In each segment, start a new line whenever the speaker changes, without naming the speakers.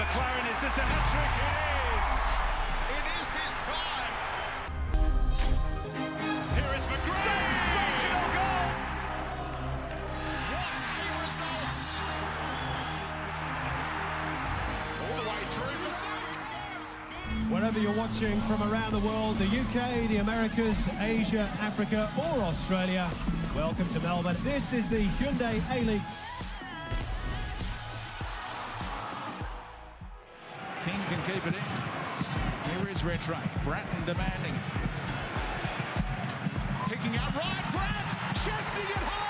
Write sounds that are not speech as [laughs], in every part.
McLaren, is this the hat trick? It is. It is his time. Here is McGrath. Sensational goal. What a result. All the way through for Sainz.
Wherever you're watching from around the world, the UK, the Americas, Asia, Africa, or Australia, welcome to Melbourne. This is the Hyundai A-League.
Is Rattray. Bratton demanding. Kicking out right. Grant chesting it home.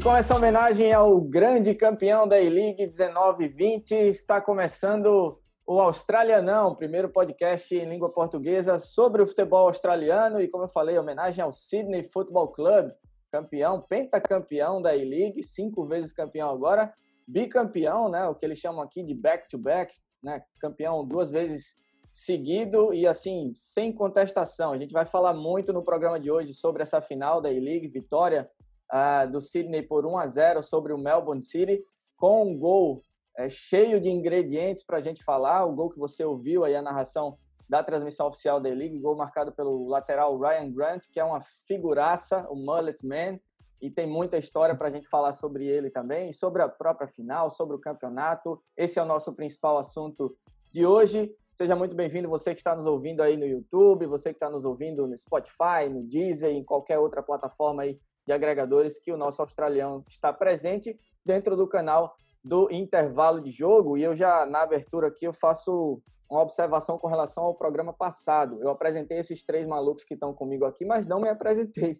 E com essa homenagem ao grande campeão da E-League 19-20, está começando o Australianão, primeiro podcast em língua portuguesa sobre o futebol australiano. E como eu falei, homenagem ao Sydney Football Club, campeão, pentacampeão da E-League, cinco vezes campeão agora, bicampeão, né, o que eles chamam aqui de back-to-back, né, campeão duas vezes seguido e assim, sem contestação. A gente vai falar muito no programa de hoje sobre essa final da E-League, vitória uh, do Sydney por 1 a 0 sobre o Melbourne City, com um gol é, cheio de ingredientes para a gente falar. O gol que você ouviu aí, a narração da transmissão oficial da League, gol marcado pelo lateral Ryan Grant, que é uma figuraça, o Mullet Man, e tem muita história para a gente falar sobre ele também, sobre a própria final, sobre o campeonato. Esse é o nosso principal assunto de hoje. Seja muito bem-vindo, você que está nos ouvindo aí no YouTube, você que está nos ouvindo no Spotify, no Deezer, em qualquer outra plataforma aí de agregadores que o nosso australiano está presente dentro do canal do intervalo de jogo. E eu já, na abertura aqui, eu faço uma observação com relação ao programa passado. Eu apresentei esses três malucos que estão comigo aqui, mas não me apresentei.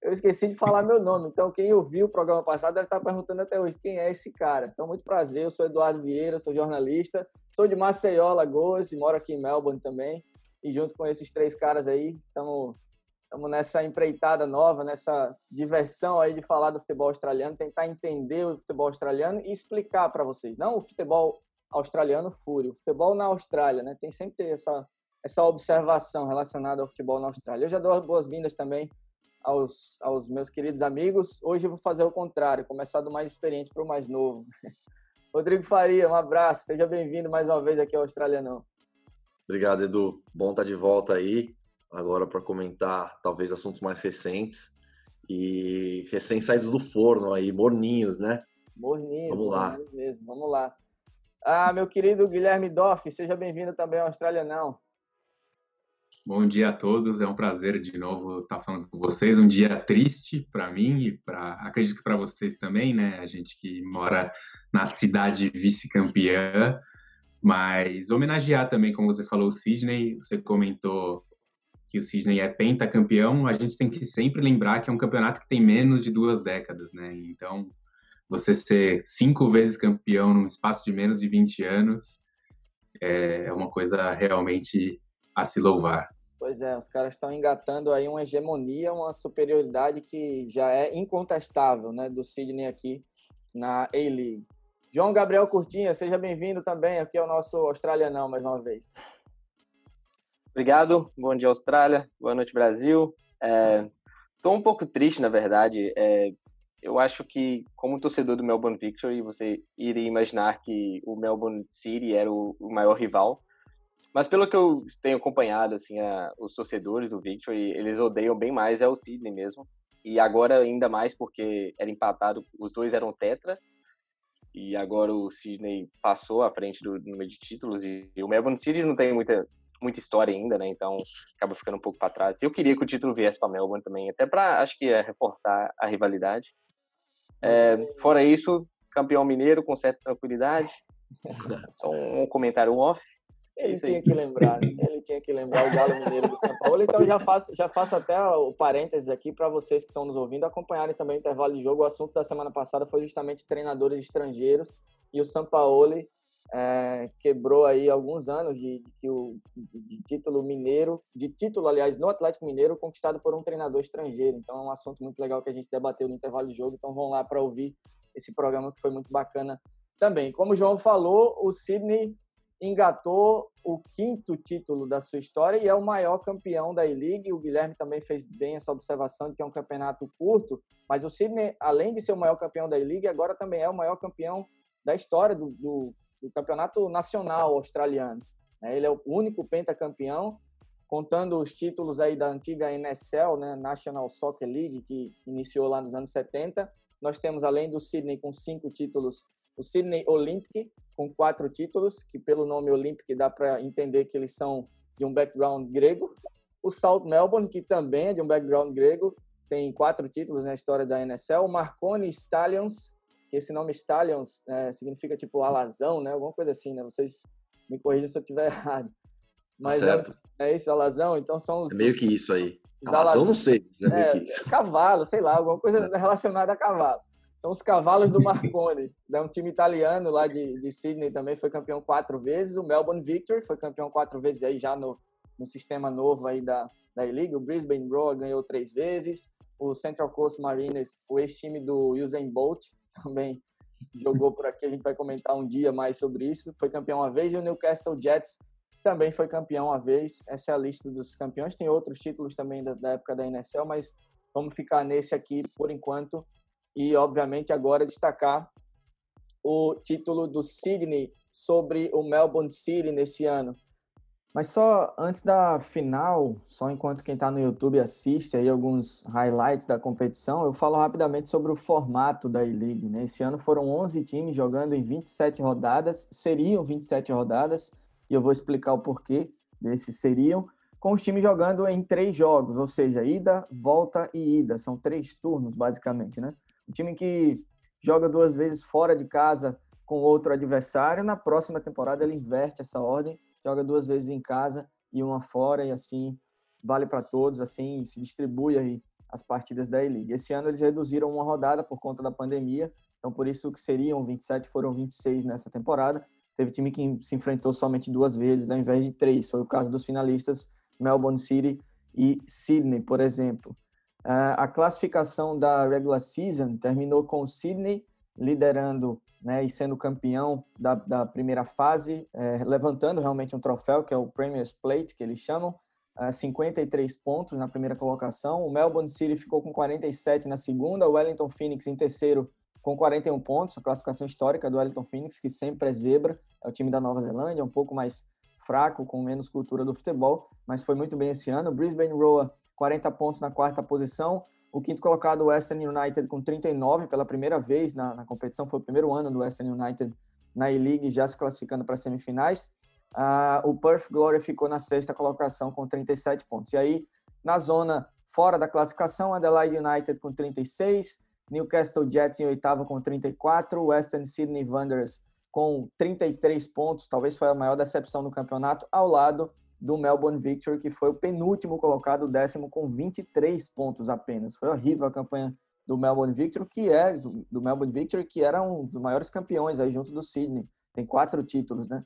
Eu esqueci de falar meu nome. Então, quem ouviu o programa passado deve estar perguntando até hoje quem é esse cara. Então, muito prazer. Eu sou Eduardo Vieira, sou jornalista. Sou de Maceió, Lagoas, e moro aqui em Melbourne também. E junto com esses três caras aí, estamos Estamos nessa empreitada nova, nessa diversão aí de falar do futebol australiano, tentar entender o futebol australiano e explicar para vocês. Não o futebol australiano fúrio, o futebol na Austrália, né? Tem sempre essa, essa observação relacionada ao futebol na Austrália. Eu já dou boas-vindas também aos, aos meus queridos amigos. Hoje eu vou fazer o contrário, começar do mais experiente para o mais novo. [laughs] Rodrigo Faria, um abraço, seja bem-vindo mais uma vez aqui ao Australianão.
Obrigado, Edu. Bom estar de volta aí agora para comentar talvez assuntos mais recentes e recém-saídos do forno aí, morninhos, né?
Morninhos,
vamos lá.
Mesmo, vamos lá. Ah, meu querido Guilherme Doff, seja bem-vindo também ao Austrália Não.
Bom dia a todos, é um prazer de novo estar falando com vocês. Um dia triste para mim e para acredito que para vocês também, né? A gente que mora na cidade vice-campeã, mas homenagear também, como você falou, o Sidney. Você comentou que o Sydney é pentacampeão, a gente tem que sempre lembrar que é um campeonato que tem menos de duas décadas, né? Então, você ser cinco vezes campeão num espaço de menos de 20 anos é uma coisa realmente a se louvar.
Pois é, os caras estão engatando aí uma hegemonia, uma superioridade que já é incontestável, né, do Sydney aqui na A-League. João Gabriel Curtinha, seja bem-vindo também aqui ao nosso Australianão mais uma vez.
Obrigado. Bom dia, Austrália. Boa noite, Brasil. Estou é, um pouco triste, na verdade. É, eu acho que, como torcedor do Melbourne Victory, você iria imaginar que o Melbourne City era o, o maior rival. Mas pelo que eu tenho acompanhado, assim, a, os torcedores do Victory, eles odeiam bem mais é o Sydney mesmo. E agora ainda mais porque era empatado, os dois eram tetra. E agora o Sydney passou à frente do número de títulos e, e o Melbourne City não tem muita muita história ainda, né? Então acaba ficando um pouco para trás. Eu queria que o título viesse para Melbourne também, até para acho que é reforçar a rivalidade. É, fora isso, campeão mineiro com certa tranquilidade. [laughs] Só um comentário off.
É ele tinha que lembrar, ele tinha que lembrar o Galo Mineiro do São Paulo. Então já faço, já faço até o parênteses aqui para vocês que estão nos ouvindo acompanharem também o intervalo de jogo. O assunto da semana passada foi justamente treinadores estrangeiros e o São Paulo é, quebrou aí alguns anos de, de, de título mineiro, de título, aliás, no Atlético Mineiro, conquistado por um treinador estrangeiro. Então é um assunto muito legal que a gente debateu no intervalo de jogo. Então vão lá para ouvir esse programa que foi muito bacana também. Como o João falou, o Sydney engatou o quinto título da sua história e é o maior campeão da E-League. O Guilherme também fez bem essa observação de que é um campeonato curto, mas o Sydney, além de ser o maior campeão da E-League, agora também é o maior campeão da história do, do, do campeonato nacional australiano. Né? Ele é o único pentacampeão, contando os títulos aí da antiga NSL, né? National Soccer League, que iniciou lá nos anos 70. Nós temos, além do Sydney com cinco títulos, o Sydney Olympic, com quatro títulos, que pelo nome Olympic dá para entender que eles são de um background grego. O South Melbourne, que também é de um background grego, tem quatro títulos na história da NSL. O Marconi Stallions, que esse nome Stallions é, significa tipo alazão, né? Alguma coisa assim, né? Vocês me corrijam se eu estiver [laughs] errado. Mas é,
certo.
É, é, isso, alazão. Então são os.
É meio que isso aí. Alazão, não sei.
É, é cavalo, sei lá, alguma coisa relacionada a cavalo. São os cavalos do [laughs] Marconi. é um time italiano lá de, de Sydney também, foi campeão quatro vezes. O Melbourne Victory foi campeão quatro vezes aí já no, no sistema novo aí da, da E-League. O Brisbane Roar ganhou três vezes. O Central Coast Mariners, o ex-time do Usain Bolt, [laughs] também jogou por aqui. A gente vai comentar um dia mais sobre isso. Foi campeão uma vez. E o Newcastle Jets também foi campeão uma vez. Essa é a lista dos campeões. Tem outros títulos também da, da época da NSL, mas vamos ficar nesse aqui por enquanto e, obviamente, agora destacar o título do Sydney sobre o Melbourne City nesse ano. Mas só antes da final, só enquanto quem está no YouTube assiste aí alguns highlights da competição, eu falo rapidamente sobre o formato da E-League. Né? Esse ano foram 11 times jogando em 27 rodadas, seriam 27 rodadas, e eu vou explicar o porquê desses seriam, com os times jogando em três jogos, ou seja, ida, volta e ida. São três turnos, basicamente, né? Um time que joga duas vezes fora de casa com outro adversário, na próxima temporada ele inverte essa ordem, joga duas vezes em casa e uma fora, e assim vale para todos, assim se distribui aí as partidas da E-League. Esse ano eles reduziram uma rodada por conta da pandemia, então por isso que seriam 27 foram 26 nessa temporada. Teve time que se enfrentou somente duas vezes ao invés de três. Foi o caso dos finalistas Melbourne City e Sydney, por exemplo. A classificação da regular season terminou com Sydney liderando né, e sendo campeão da, da primeira fase, é, levantando realmente um troféu, que é o Premier's Plate, que eles chamam, 53 pontos na primeira colocação. O Melbourne City ficou com 47 na segunda, o Wellington Phoenix em terceiro com 41 pontos, a classificação histórica do Wellington Phoenix, que sempre é zebra, é o time da Nova Zelândia, um pouco mais fraco, com menos cultura do futebol, mas foi muito bem esse ano. Brisbane Roar 40 pontos na quarta posição. O quinto colocado, o Western United, com 39 pela primeira vez na, na competição. Foi o primeiro ano do Western United na E-League, já se classificando para as semifinais. Uh, o Perth Glory ficou na sexta colocação com 37 pontos. E aí, na zona fora da classificação, Adelaide United com 36, Newcastle Jets em oitavo com 34, Western Sydney Wanderers com 33 pontos, talvez foi a maior decepção no campeonato, ao lado do Melbourne Victory, que foi o penúltimo colocado, o décimo, com 23 pontos apenas. Foi horrível a campanha do Melbourne Victory, que é do, Melbourne Victory, que era um dos maiores campeões aí junto do Sydney. Tem quatro títulos, né?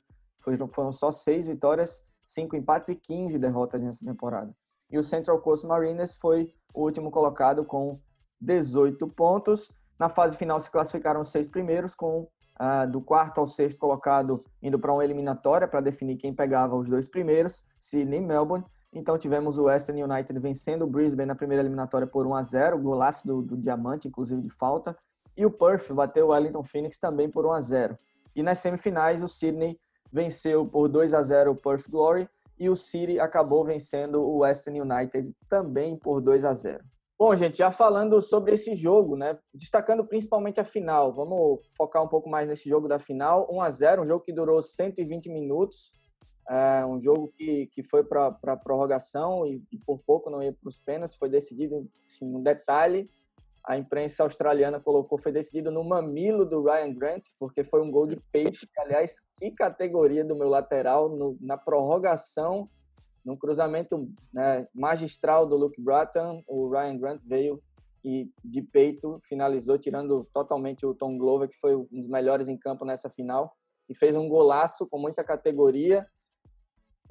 Foram só seis vitórias, cinco empates e 15 derrotas nessa temporada. E o Central Coast Mariners foi o último colocado com 18 pontos. Na fase final se classificaram os seis primeiros com uh, do quarto ao sexto colocado indo para uma eliminatória para definir quem pegava os dois primeiros, Sydney e Melbourne. Então tivemos o Western United vencendo o Brisbane na primeira eliminatória por 1 a 0, golaço do, do Diamante, inclusive de falta. E o Perth bateu o Wellington Phoenix também por 1 a 0. E nas semifinais o Sydney venceu por 2 a 0 o Perth Glory e o City acabou vencendo o Western United também por 2 a 0. Bom, gente, já falando sobre esse jogo, né? Destacando principalmente a final. Vamos focar um pouco mais nesse jogo da final. 1 a 0 um jogo que durou 120 minutos. É um jogo que, que foi para a prorrogação e, e, por pouco não ia para os pênaltis. Foi decidido, assim, um detalhe, a imprensa australiana colocou, foi decidido no mamilo do Ryan Grant, porque foi um gol de peito. Aliás, que categoria do meu lateral no, na prorrogação num cruzamento né, magistral do Luke Bratton, o Ryan Grant veio e de peito finalizou, tirando totalmente o Tom Glover, que foi um dos melhores em campo nessa final. que fez um golaço com muita categoria.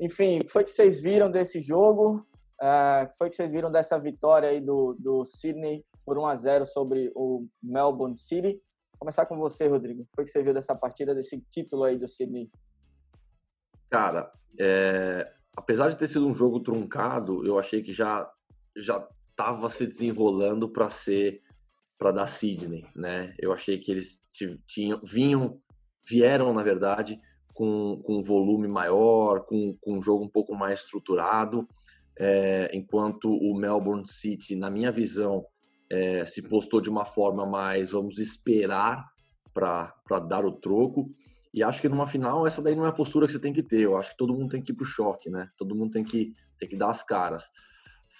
Enfim, o que foi que vocês viram desse jogo? Uh, foi que vocês viram dessa vitória aí do, do Sydney por 1 a 0 sobre o Melbourne City? Vou começar com você, Rodrigo. Foi que você viu dessa partida, desse título aí do Sydney?
Cara, é... apesar de ter sido um jogo truncado, eu achei que já já estava se desenrolando para ser para dar Sydney, né? Eu achei que eles tinham vinham vieram na verdade com, com um volume maior, com, com um jogo um pouco mais estruturado, é, enquanto o Melbourne City, na minha visão, é, se postou de uma forma mais vamos esperar para dar o troco. E acho que numa final essa daí não é a postura que você tem que ter. Eu acho que todo mundo tem que ir pro choque, né? Todo mundo tem que tem que dar as caras.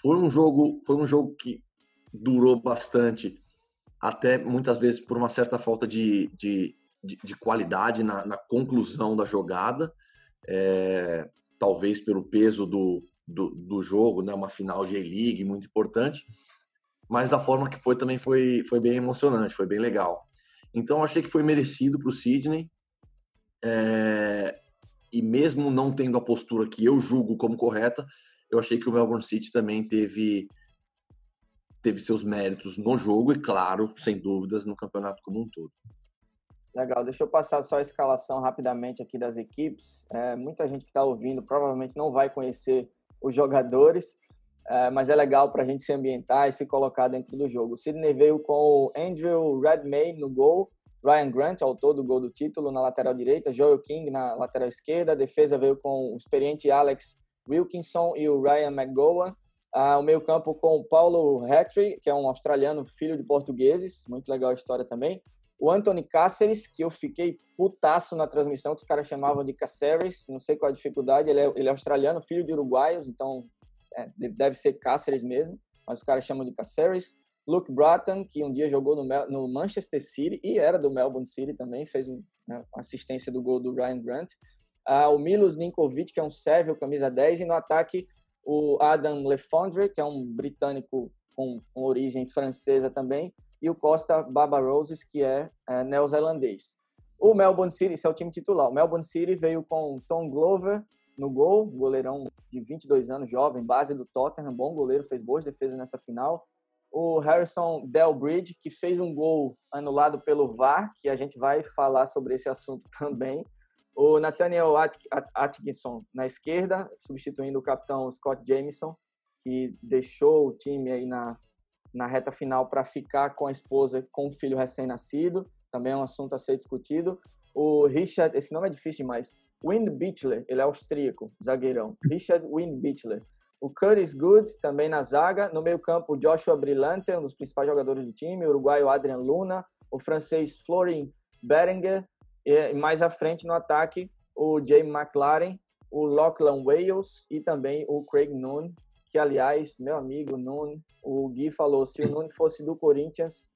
Foi um jogo foi um jogo que durou bastante, até muitas vezes por uma certa falta de, de, de, de qualidade na, na, conclusão da jogada, é, talvez pelo peso do, do, do, jogo, né? Uma final de A-League muito importante mas da forma que foi também foi, foi bem emocionante, foi bem legal. Então achei que foi merecido para o Sidney. É, e mesmo não tendo a postura que eu julgo como correta, eu achei que o Melbourne City também teve teve seus méritos no jogo e claro, sem dúvidas, no campeonato como um todo.
Legal, deixa eu passar só a escalação rapidamente aqui das equipes. É, muita gente que está ouvindo provavelmente não vai conhecer os jogadores, é, mas é legal para a gente se ambientar e se colocar dentro do jogo. O Sidney veio com o Andrew Redmayne no gol, Ryan Grant, autor do gol do título, na lateral direita, Joel King na lateral esquerda, a defesa veio com o experiente Alex Wilkinson e o Ryan McGowan, ah, o meio campo com o Paulo Hatry, que é um australiano, filho de portugueses, muito legal a história também, o Anthony Cáceres, que eu fiquei putaço na transmissão, que os caras chamavam de Cáceres, não sei qual a dificuldade, ele é, ele é australiano, filho de uruguaios, então é, deve ser Cáceres mesmo, mas os caras chamam de Cáceres. Luke Bratton, que um dia jogou no, no, Manchester City e era do Melbourne City também, fez um, né, assistência do gol do Ryan Grant. Ah, o Milos Ninkovic, que é um sérvio, camisa 10, e no ataque o Adam Lefondre, que é um britânico com, com origem francesa também, e o Costa Barbaroses, que é, é neozelandês. O Melbourne City, esse é o time titular. O Melbourne City veio com Tom Glover, no gol, goleirão de 22 anos, jovem, base do Tottenham, bom goleiro, fez boas defesas nessa final. O Harrison Delbridge, que fez um gol anulado pelo VAR, que a gente vai falar sobre esse assunto [laughs] também. O Nathaniel Atkinson na esquerda, substituindo o capitão Scott Jameson, que deixou o time aí na, na reta final para ficar com a esposa com o filho recém-nascido. Também é um assunto a ser discutido. O Richard, esse nome é difícil demais. Wind Bichler, ele é austríaco, zagueirão. Richard Wind Bichler. O Curtis Good, também na zaga. No meio-campo, o Joshua Brilante, um dos principais jogadores do time. O uruguaio Adrian Luna. O francês Florin Berenger. E mais à frente no ataque, o Jamie McLaren, o Lachlan Wales e também o Craig Noon, que aliás, meu amigo Noon, o Gui falou, se o Noon fosse do Corinthians,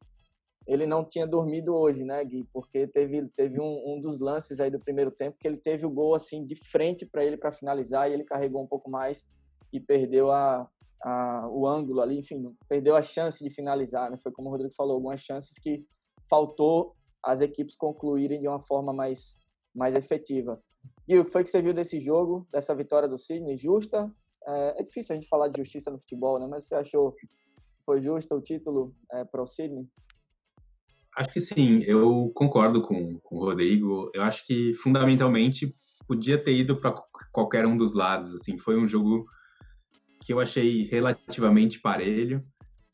ele não tinha dormido hoje, né, Gui? Porque teve, teve um, um dos lances aí do primeiro tempo que ele teve o gol assim de frente para ele para finalizar e ele carregou um pouco mais e perdeu a, a, o ângulo ali, enfim, perdeu a chance de finalizar, né? Foi como o Rodrigo falou, algumas chances que faltou as equipes concluírem de uma forma mais, mais efetiva. Gui, o que foi que você viu desse jogo, dessa vitória do Sidney? Justa? É, é difícil a gente falar de justiça no futebol, né? Mas você achou que foi justo o título é, para o Sidney?
Acho que sim, eu concordo com, com o Rodrigo. Eu acho que fundamentalmente podia ter ido para qualquer um dos lados. Assim, foi um jogo que eu achei relativamente parelho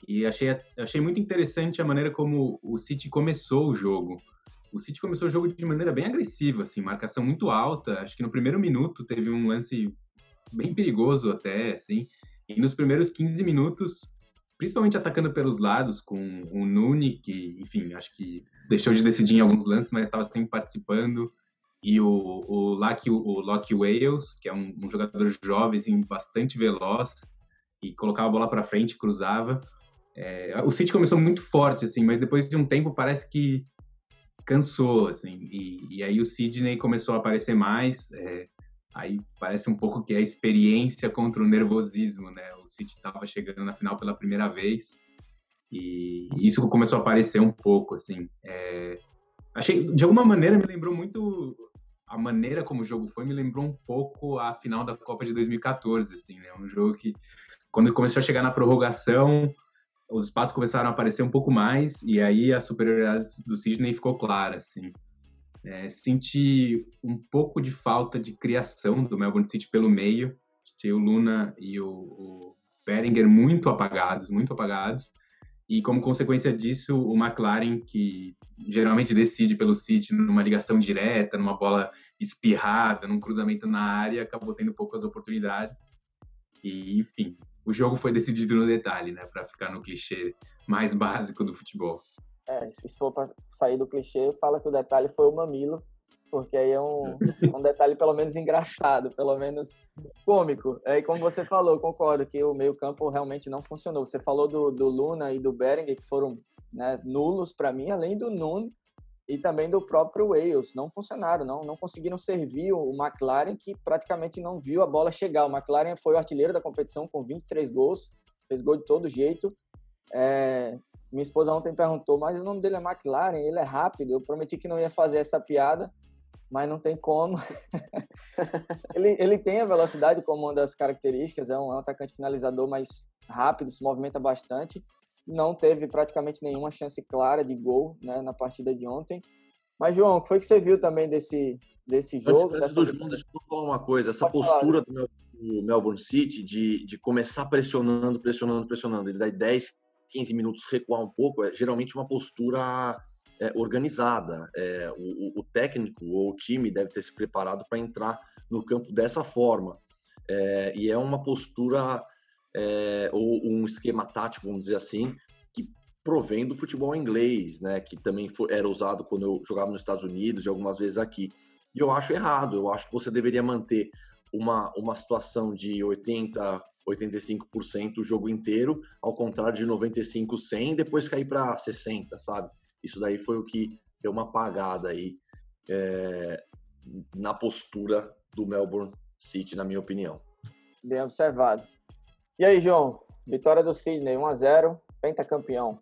e achei, achei muito interessante a maneira como o City começou o jogo. O City começou o jogo de maneira bem agressiva, assim, marcação muito alta. Acho que no primeiro minuto teve um lance bem perigoso até, assim. E nos primeiros 15 minutos principalmente atacando pelos lados, com o Nuni, que, enfim, acho que deixou de decidir em alguns lances, mas estava sempre participando, e o, o, Lucky, o Locke Wales, que é um, um jogador jovem, assim, bastante veloz, e colocava a bola para frente, cruzava. É, o City começou muito forte, assim, mas depois de um tempo parece que cansou, assim, e, e aí o Sidney começou a aparecer mais, é, Aí parece um pouco que é a experiência contra o nervosismo, né? O City estava chegando na final pela primeira vez e isso começou a aparecer um pouco, assim. É... Achei, de alguma maneira, me lembrou muito a maneira como o jogo foi me lembrou um pouco a final da Copa de 2014, assim, né? Um jogo que, quando começou a chegar na prorrogação, os espaços começaram a aparecer um pouco mais, e aí a superioridade do Sidney ficou clara, assim. É, senti um pouco de falta de criação do Melbourne City pelo meio, tinha o Luna e o, o Beringer muito apagados, muito apagados, e como consequência disso, o McLaren, que geralmente decide pelo City numa ligação direta, numa bola espirrada, num cruzamento na área, acabou tendo poucas oportunidades. E, enfim, o jogo foi decidido no detalhe, né, para ficar no clichê mais [laughs] básico do futebol.
É, se for para sair do clichê, fala que o detalhe foi o mamilo porque aí é um, um detalhe pelo menos engraçado, pelo menos cômico. Aí, como você falou, concordo que o meio-campo realmente não funcionou. Você falou do, do Luna e do Berenguer, que foram né, nulos para mim, além do Nuno e também do próprio Wales. Não funcionaram, não, não conseguiram servir o McLaren, que praticamente não viu a bola chegar. O McLaren foi o artilheiro da competição com 23 gols, fez gol de todo jeito. É, minha esposa ontem perguntou, mas o nome dele é McLaren, ele é rápido. Eu prometi que não ia fazer essa piada, mas não tem como. [laughs] [laughs] ele, ele tem a velocidade como uma das características, é um, é um atacante finalizador mais rápido, se movimenta bastante. Não teve praticamente nenhuma chance clara de gol né, na partida de ontem. Mas, João, o que foi que você viu também desse, desse jogo?
Antes, antes do João, deixa eu falar uma coisa. Essa Pode postura falar. do Melbourne City de, de começar pressionando, pressionando, pressionando, ele dá 10, 15 minutos recuar um pouco, é geralmente uma postura é, organizada. É, o, o, técnico ou o time deve ter se preparado para entrar no campo dessa forma. É, e é uma postura é, ou um esquema tático, vamos dizer assim, que provém do futebol inglês, né? Que também foi, era usado quando eu jogava nos Estados Unidos e algumas vezes aqui. E eu acho errado. Eu acho que você deveria manter uma, uma situação de 80, 85% o jogo inteiro, ao contrário de 95, 100, depois cair para 60, sabe? Isso daí foi o que deu uma apagada aí é, na postura do Melbourne City, na minha opinião.
Bem observado. E aí, João? Vitória do Sydney, 1 a 0 pentacampeão.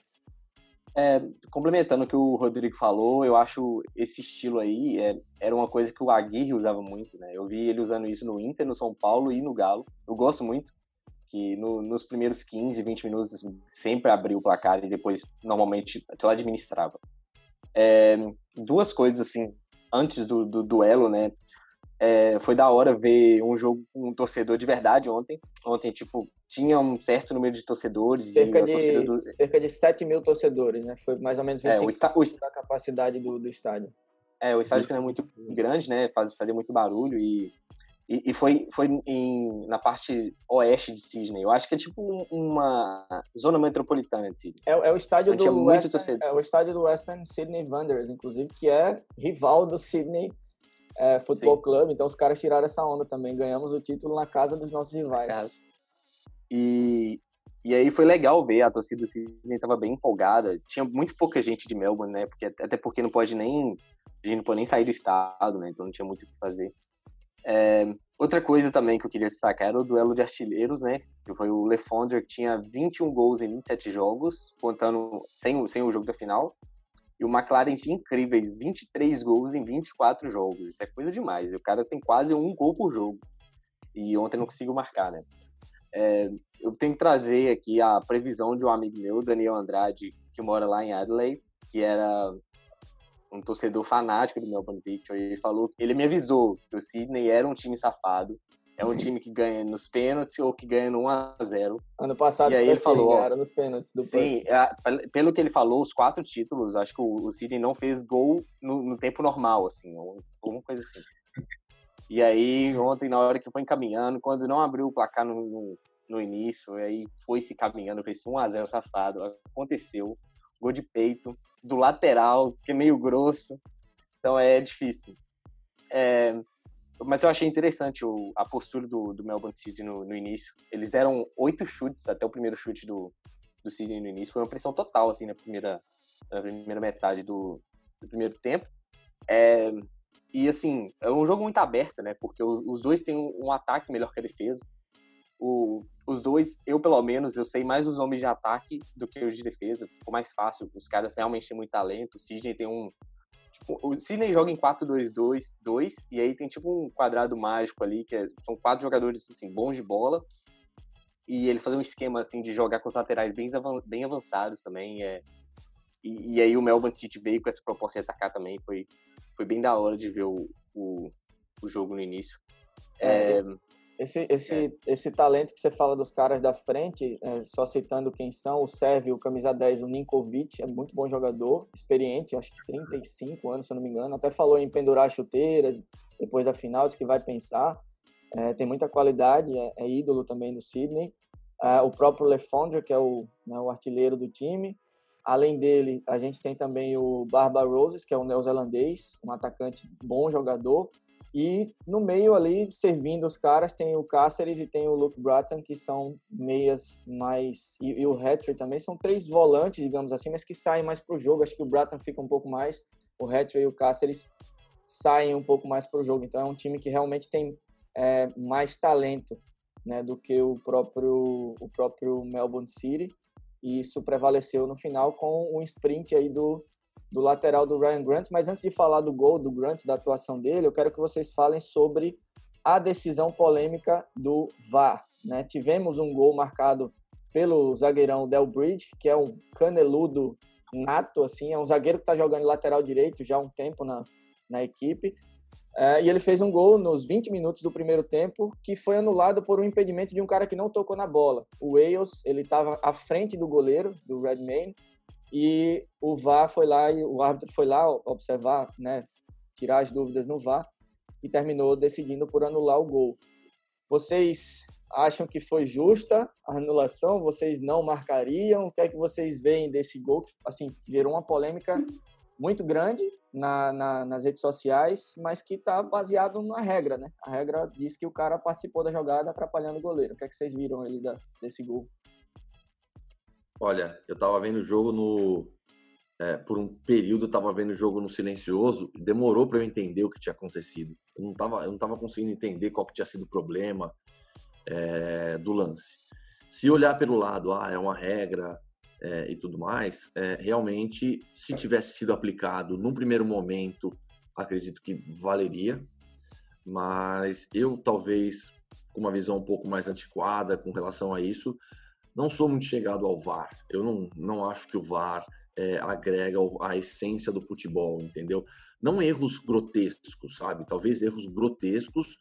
É, complementando o que o Rodrigo falou, eu acho esse estilo aí é, era uma coisa que o Aguirre usava muito, né? Eu vi ele usando isso no Inter, no São Paulo e no Galo. Eu gosto muito que no, nos primeiros 15, 20 minutos sempre abria o placar e depois normalmente só administrava. É, duas coisas assim, antes do, do duelo, né? É, foi da hora ver um jogo com um torcedor de verdade ontem. Ontem, tipo, tinha um certo número de torcedores.
Cerca, de, do... cerca de 7 mil torcedores, né? Foi mais ou menos 25% é, o está, o... da capacidade do, do estádio.
É, o estádio que não é muito grande, né? Faz, fazia muito barulho e e, e, foi, foi em, na parte oeste de Sydney. Eu acho que é tipo uma zona metropolitana de Sydney.
É, é o estádio do Western, é o estádio do Western Sydney Wanderers, inclusive, que é rival do Sydney é, Football Sim. Club. Então os caras tiraram essa onda também. Ganhamos o título na casa dos nossos rivais.
E, e aí foi legal ver a torcida do Sydney estava bem empolgada. Tinha muito pouca gente de Melbourne, né? Porque, até porque não pode nem a gente não pode nem sair do estado, né? Então não tinha muito o que fazer. É, outra coisa também que eu queria destacar era o duelo de artilheiros, né? Que foi o Lefondre, que tinha 21 gols em 27 jogos, contando sem, o, sem o jogo da final. E o McLaren tinha incríveis 23 gols em 24 jogos. Isso é coisa demais. O cara tem quase um gol por jogo. E ontem não conseguiu marcar, né? É, eu tenho que trazer aqui a previsão de um amigo meu, Daniel Andrade, que mora lá em Adelaide, que era um torcedor fanático do Melbourne Victory, ele falou, ele me avisou que o Sydney era um time safado, é um time que ganha nos pênaltis ou que ganha no 1 a 0.
Ano passado
e aí ele
assim,
falou,
era nos pênaltis do
Sim, a, pelo que ele falou, os quatro títulos, acho que o, o Sydney não fez gol no, no tempo normal, assim, ou alguma coisa assim. E aí, ontem, na hora que foi encaminhando, quando não abriu o placar no, no, no início, aí foi se caminhando, fez 1 a 0 safado, aconteceu gol de peito, do lateral, que é meio grosso. Então é difícil. É, mas eu achei interessante o, a postura do, do Melbourne City no, no, início. Eles deram oito chutes até o primeiro chute do, do City no início. Foi uma pressão total, assim, na primeira, na primeira metade do, do primeiro tempo. É, e, assim, é um jogo muito aberto, né? Porque os dois têm um, um ataque melhor que a defesa o, os dois, eu pelo menos, eu sei mais os homens de ataque do que os de defesa. Ficou mais fácil. Os caras realmente têm muito talento. O Sidney tem um Tipo, o Sidney joga em 4-2-2-2, e aí tem tipo um quadrado mágico ali, que é, são quatro jogadores assim, bons de bola, e ele fazer um esquema assim de jogar com os laterais bem, bem avançados também. É, e, e, aí o Melbourne City veio com essa proposta de atacar também. Foi, foi bem da hora de ver o, o, o jogo no início.
É, é, esse, esse, é. esse talento que você fala dos caras da frente, é, só citando quem são, o Sérgio, o camisa 10, o Ninkovic, é muito bom jogador, experiente, acho que 35 anos, se eu não me engano. Até falou em pendurar chuteiras depois da final, disse que vai pensar. É, tem muita qualidade, é, é, ídolo também do Sydney. É, o próprio Lefondre, que é o, né, o artilheiro do time. Além dele, a gente tem também o Barba Roses, que é um neozelandês, um atacante bom jogador. E no meio ali, servindo os caras, tem o Cáceres e tem o Luke Bratton, que são meias mais. E, e o Hatcher também são três volantes, digamos assim, mas que saem mais para o jogo. Acho que o Bratton fica um pouco mais, o Hatcher e o Cáceres saem um pouco mais para o jogo. Então é um time que realmente tem é, mais talento né, do que o próprio, o próprio Melbourne City. E isso prevaleceu no final com um sprint aí do, do lateral do Ryan Grant. Mas antes de falar do gol do Grant, da atuação dele, eu quero que vocês falem sobre a decisão polêmica do VAR. Né? Tivemos um gol marcado pelo zagueirão Del Bridge, que é um caneludo nato, assim, é um zagueiro que está jogando lateral direito já há um tempo na, na equipe. É, e ele fez um gol nos 20 minutos do primeiro tempo, que foi anulado por um impedimento de um cara que não tocou na bola. O Wales, ele estava à frente do goleiro, do Redmayne, e o VAR foi lá, e o árbitro foi lá observar, né, tirar as dúvidas no VAR, e terminou decidindo por anular o gol. Vocês acham que foi justa a anulação? Vocês não marcariam? O que é que vocês veem desse gol que, assim, gerou uma polêmica muito grande na, na, nas redes sociais, mas que está baseado na regra, né? A regra diz que o cara participou da jogada atrapalhando o goleiro. O que é que vocês viram ali da, desse gol?
Olha, eu tava vendo o jogo no. É, por um período eu tava vendo o jogo no silencioso, demorou para eu entender o que tinha acontecido. Eu não tava, eu não tava conseguindo entender qual que tinha sido o problema é, do lance. Se olhar pelo lado, ah, é uma regra, é, e tudo mais, é, realmente, se tivesse sido aplicado num primeiro momento, acredito que valeria, mas eu talvez com uma visão um pouco mais antiquada com relação a isso, não sou muito chegado ao VAR. Eu não, não acho que o VAR é, agrega a essência do futebol, entendeu? Não erros grotescos, sabe? Talvez erros grotescos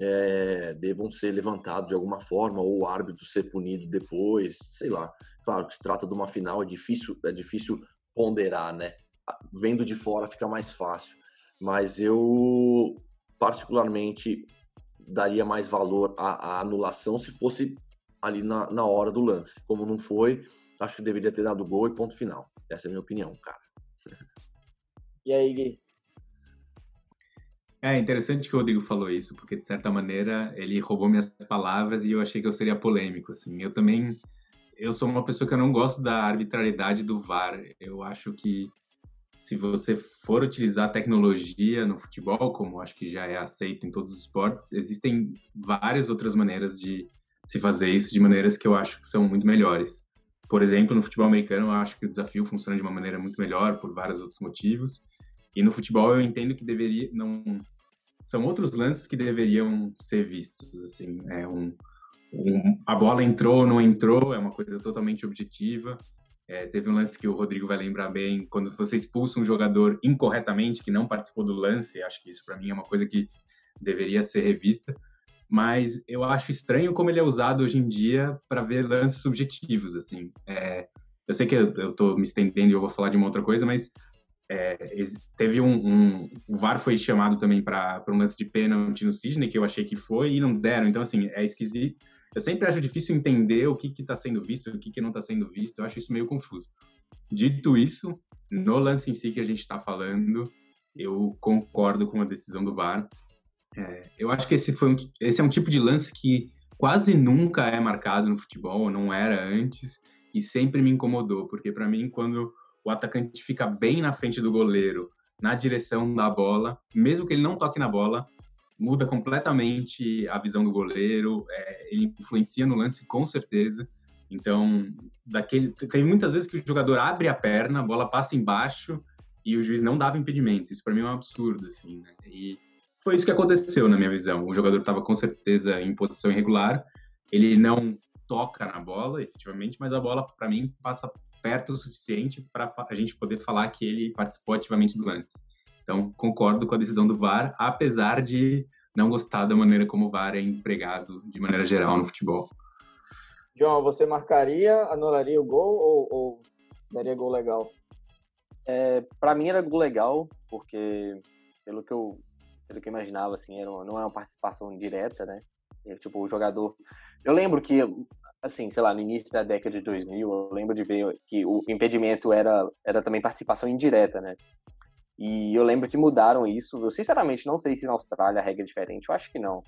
é, devam ser levantados de alguma forma, ou o árbitro ser punido depois, sei lá. Claro que se trata de uma final, é difícil, é difícil ponderar, né? Vendo de fora fica mais fácil. Mas eu, particularmente, daria mais valor à, à anulação se fosse ali na, na hora do lance. Como não foi, acho que deveria ter dado gol e ponto final. Essa é a minha opinião, cara.
E aí, Gui?
É interessante que o Rodrigo falou isso, porque de certa maneira ele roubou minhas palavras e eu achei que eu seria polêmico. Assim, eu também, eu sou uma pessoa que eu não gosto da arbitrariedade do VAR. Eu acho que se você for utilizar tecnologia no futebol, como acho que já é aceito em todos os esportes, existem várias outras maneiras de se fazer isso de maneiras que eu acho que são muito melhores. Por exemplo, no futebol americano, eu acho que o desafio funciona de uma maneira muito melhor por vários outros motivos. E no futebol eu entendo que deveria não são outros lances que deveriam ser vistos assim, é um, um a bola entrou ou não entrou, é uma coisa totalmente objetiva. É, teve um lance que o Rodrigo vai lembrar bem, quando você expulsa um jogador incorretamente, que não participou do lance, acho que isso para mim é uma coisa que deveria ser revista, mas eu acho estranho como ele é usado hoje em dia para ver lances subjetivos, assim. É, eu sei que eu estou me estendendo e eu vou falar de uma outra coisa, mas é, teve um, um, O VAR foi chamado também para um lance de pênalti no Sidney, que eu achei que foi, e não deram. Então, assim, é esquisito. Eu sempre acho difícil entender o que está sendo visto, o que, que não está sendo visto. Eu acho isso meio confuso. Dito isso, no lance em si que a gente está falando, eu concordo com a decisão do VAR. É, eu acho que esse, foi um, esse é um tipo de lance que quase nunca é marcado no futebol, não era antes, e sempre me incomodou, porque para mim, quando o atacante fica bem na frente do goleiro, na direção da bola, mesmo que ele não toque na bola, muda completamente a visão do goleiro, é, ele influencia no lance com certeza. Então, daquele, tem muitas vezes que o jogador abre a perna, a bola passa embaixo e o juiz não dava impedimento. Isso para mim é um absurdo, assim, né? E foi isso que aconteceu na minha visão. O jogador estava com certeza em posição irregular, ele não toca na bola, efetivamente, mas a bola para mim passa perto o suficiente para a gente poder falar que ele participou ativamente do lance. Então, concordo com a decisão do VAR, apesar de não gostar da maneira como o VAR é empregado de maneira geral no futebol.
João, você marcaria, anularia o gol ou, ou daria gol legal?
É, para mim era gol legal, porque pelo que eu, pelo que eu imaginava, assim, era não é uma participação direta, né? É, tipo, o jogador. Eu lembro que, assim, sei lá, no início da década de 2000, eu lembro de ver que o impedimento era, era também participação indireta, né? E eu lembro que mudaram isso. Eu sinceramente não sei se na Austrália a regra é diferente. Eu acho que não.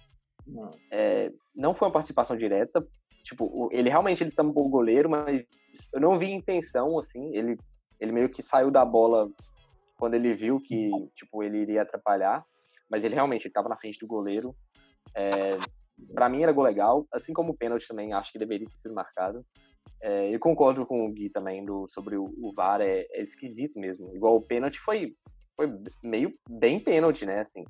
Não, é, não foi uma participação direta. Tipo, ele realmente ele tampou o goleiro, mas eu não vi intenção, assim. Ele, ele meio que saiu da bola quando ele viu que, tipo, ele iria atrapalhar. Mas ele realmente estava na frente do goleiro. É, para mim era gol legal, assim como o pênalti também, acho que deveria ter sido marcado. É, eu concordo com o Gui também do, sobre o, o VAR, é, é, esquisito mesmo. Igual o pênalti foi foi meio bem pênalti, né? Assim,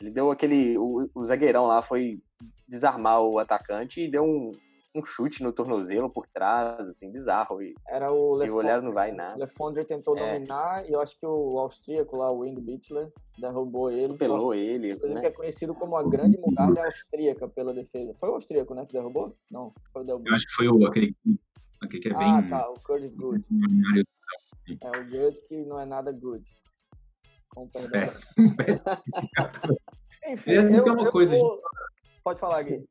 ele deu aquele. O, o zagueirão lá foi desarmar o atacante e deu um, um chute no tornozelo por trás, assim, bizarro. E,
Era o.
E o olhar não vai nada.
O Lefondre tentou é. dominar e eu acho que o austríaco lá, o Wing Bichler, derrubou ele.
Pelou ele.
Né? que é conhecido como a grande muralha austríaca pela defesa. Foi o austríaco, né, que derrubou? Não, foi o
Eu acho que foi o, aquele, aquele que é bem...
Ah, tá, o Curtis Good. É o Good que não é nada good. Com perdão. Enfim, eu, uma eu coisa. Vou... Pode falar, Gui.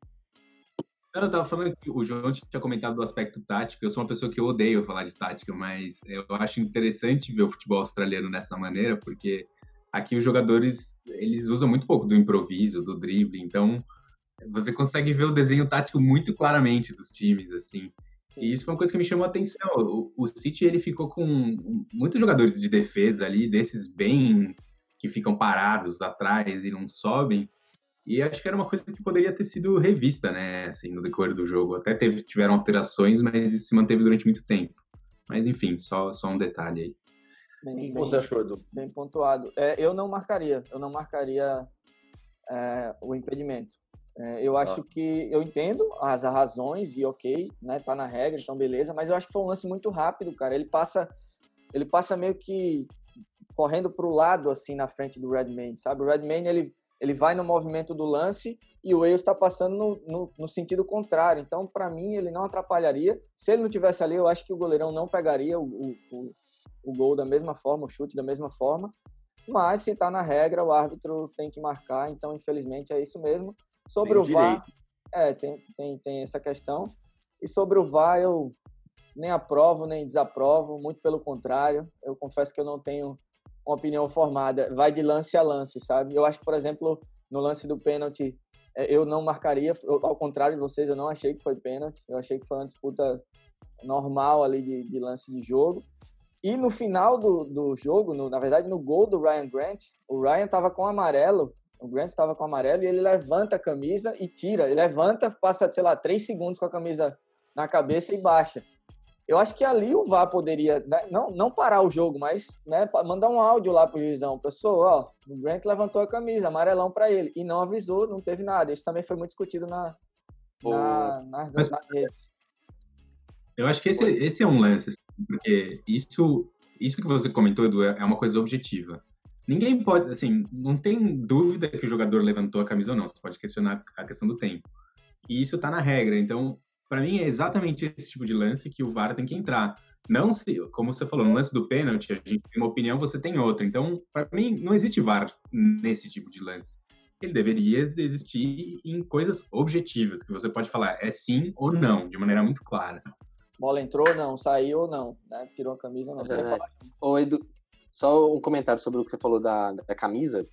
Eu tava falando que o João tinha comentado do aspecto tático. Eu sou uma pessoa que eu odeio falar de tática, mas eu acho interessante ver o futebol australiano dessa maneira, porque aqui os jogadores eles usam muito pouco do improviso, do drible, então você consegue ver o desenho tático muito claramente dos times, assim. E isso foi uma coisa que me chamou a atenção. O, o City ele ficou com muitos jogadores de defesa ali, desses bem que ficam parados atrás e não sobem. E acho que era uma coisa que poderia ter sido revista, né, assim, no decorrer do jogo. Até teve, tiveram alterações, mas isso se manteve durante muito tempo. Mas enfim, só, só um detalhe aí.
Bem, bem, você achou, Edu? Bem pontuado. É, eu não marcaria, eu não marcaria é, o impedimento. É, eu acho ah. que eu entendo as razões e ok, né? Tá na regra, então beleza. Mas eu acho que foi um lance muito rápido, cara. Ele passa, ele passa meio que correndo para o lado assim na frente do Redman, sabe? O Redman ele ele vai no movimento do lance e o Wales está passando no, no, no, sentido contrário. Então, para mim, ele não atrapalharia. Se ele não tivesse ali, eu acho que o goleirão não pegaria o, o, o gol da mesma forma, o chute da mesma forma. Mas se está na regra, o árbitro tem que marcar. Então, infelizmente, é isso mesmo. Sobre o VAR, é, tem, tem, tem essa questão. E sobre o VAR, eu nem aprovo, nem desaprovo, muito pelo contrário. Eu confesso que eu não tenho uma opinião formada. Vai de lance a lance, sabe? Eu acho que, por exemplo, no lance do pênalti, é, eu não marcaria, eu, ao contrário de vocês, eu não achei que foi pênalti. Eu achei que foi uma disputa normal ali de, de lance de jogo. E no final do, do jogo, no, na verdade, no gol do Ryan Grant, o Ryan estava com amarelo o Grant estava com amarelo e ele levanta a camisa e tira. Ele levanta, passa, sei lá, três segundos com a camisa na cabeça e baixa. Eu acho que ali o VAR poderia, né, não, não parar o jogo, mas né, mandar um áudio lá pro juizão. Pessoal, ó, o Grant levantou a camisa, amarelão para ele. E não avisou, não teve nada. Isso também foi muito discutido na, na nas, mas, nas, redes.
Eu acho que esse, esse é um lance, assim, porque isso, isso que você comentou, Edu, é uma coisa objetiva. Ninguém pode, assim, não tem dúvida que o jogador levantou a camisa ou não. Você pode questionar a questão do tempo. E isso tá na regra. Então, para mim, é exatamente esse tipo de lance que o VAR tem que entrar. Não se, como você falou, no lance do pênalti, a gente tem uma opinião, você tem outra. Então, para mim, não existe VAR nesse tipo de lance. Ele deveria existir em coisas objetivas, que você pode falar é sim ou não, de maneira muito clara.
Bola entrou, não, saiu ou não, né? Tirou a camisa, não. Você é. falar.
Ô, Edu, só um comentário sobre o que você falou da, da camisa.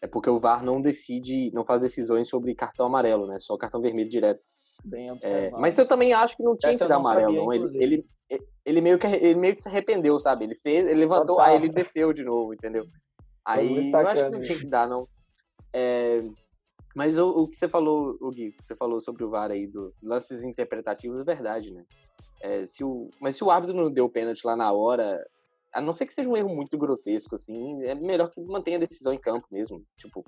É porque o VAR não decide, não faz decisões sobre cartão amarelo, né? Só cartão vermelho direto.
Bem é,
mas eu também acho que não tinha Essa que dar amarelo, sabia, não. Ele, ele, ele, meio que, ele meio que se arrependeu, sabe? Ele fez, ele levantou, Total. aí ele desceu de novo, entendeu? Aí eu acho que não tinha que dar, não. É, mas o, o, que você falou, o Gui, que você falou sobre o VAR aí, do lances interpretativos, é verdade, né? É, se o, mas se o árbitro não deu pênalti lá na hora, a não ser que seja um erro muito grotesco, assim, é melhor que mantenha a decisão em campo mesmo. Tipo,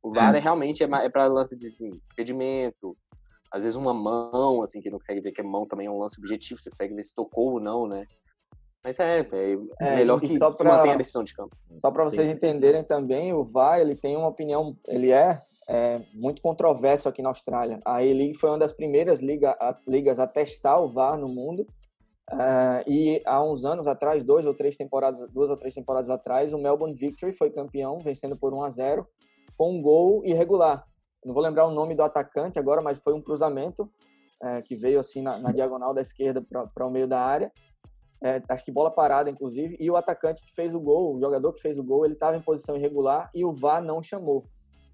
o VAR é, é realmente é, é para lance de assim, impedimento, às vezes uma mão, assim, que não consegue ver que é mão também é um lance objetivo, você consegue ver se tocou ou não, né? Mas é, é, é melhor que só pra, mantenha a decisão de campo.
Só para vocês Sim. entenderem também, o VAR, ele tem uma opinião, ele é, é muito controverso aqui na Austrália. A E-League foi uma das primeiras liga, a, ligas a testar o VAR no mundo, Uh, e há uns anos atrás, dois ou três temporadas, duas ou três temporadas atrás, o Melbourne Victory foi campeão, vencendo por 1 a 0 com um gol irregular. Não vou lembrar o nome do atacante agora, mas foi um cruzamento é, que veio assim na, na diagonal da esquerda para o meio da área. É, acho que bola parada, inclusive. E o atacante que fez o gol, o jogador que fez o gol, ele estava em posição irregular e o VAR não chamou.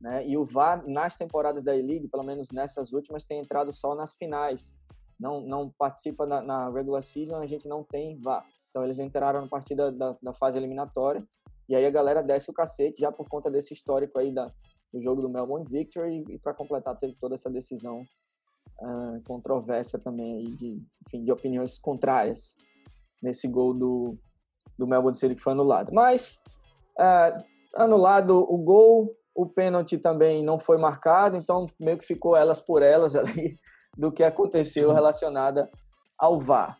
Né? E o VAR, nas temporadas da E-League, pelo menos nessas últimas, tem entrado só nas finais não, não participa na, na regular season, a gente não tem VAR. Então eles entraram na partida da, da fase eliminatória e aí a galera desce o cacete já por conta desse histórico aí da, do jogo do Melbourne Victory e, e para completar teve toda essa decisão uh, controversa também aí de, enfim, de opiniões contrárias nesse gol do, do Melbourne City que foi anulado. Mas uh, anulado o gol, o pênalti também não foi marcado, então meio que ficou elas por elas ali [laughs] do que aconteceu relacionada ao VAR.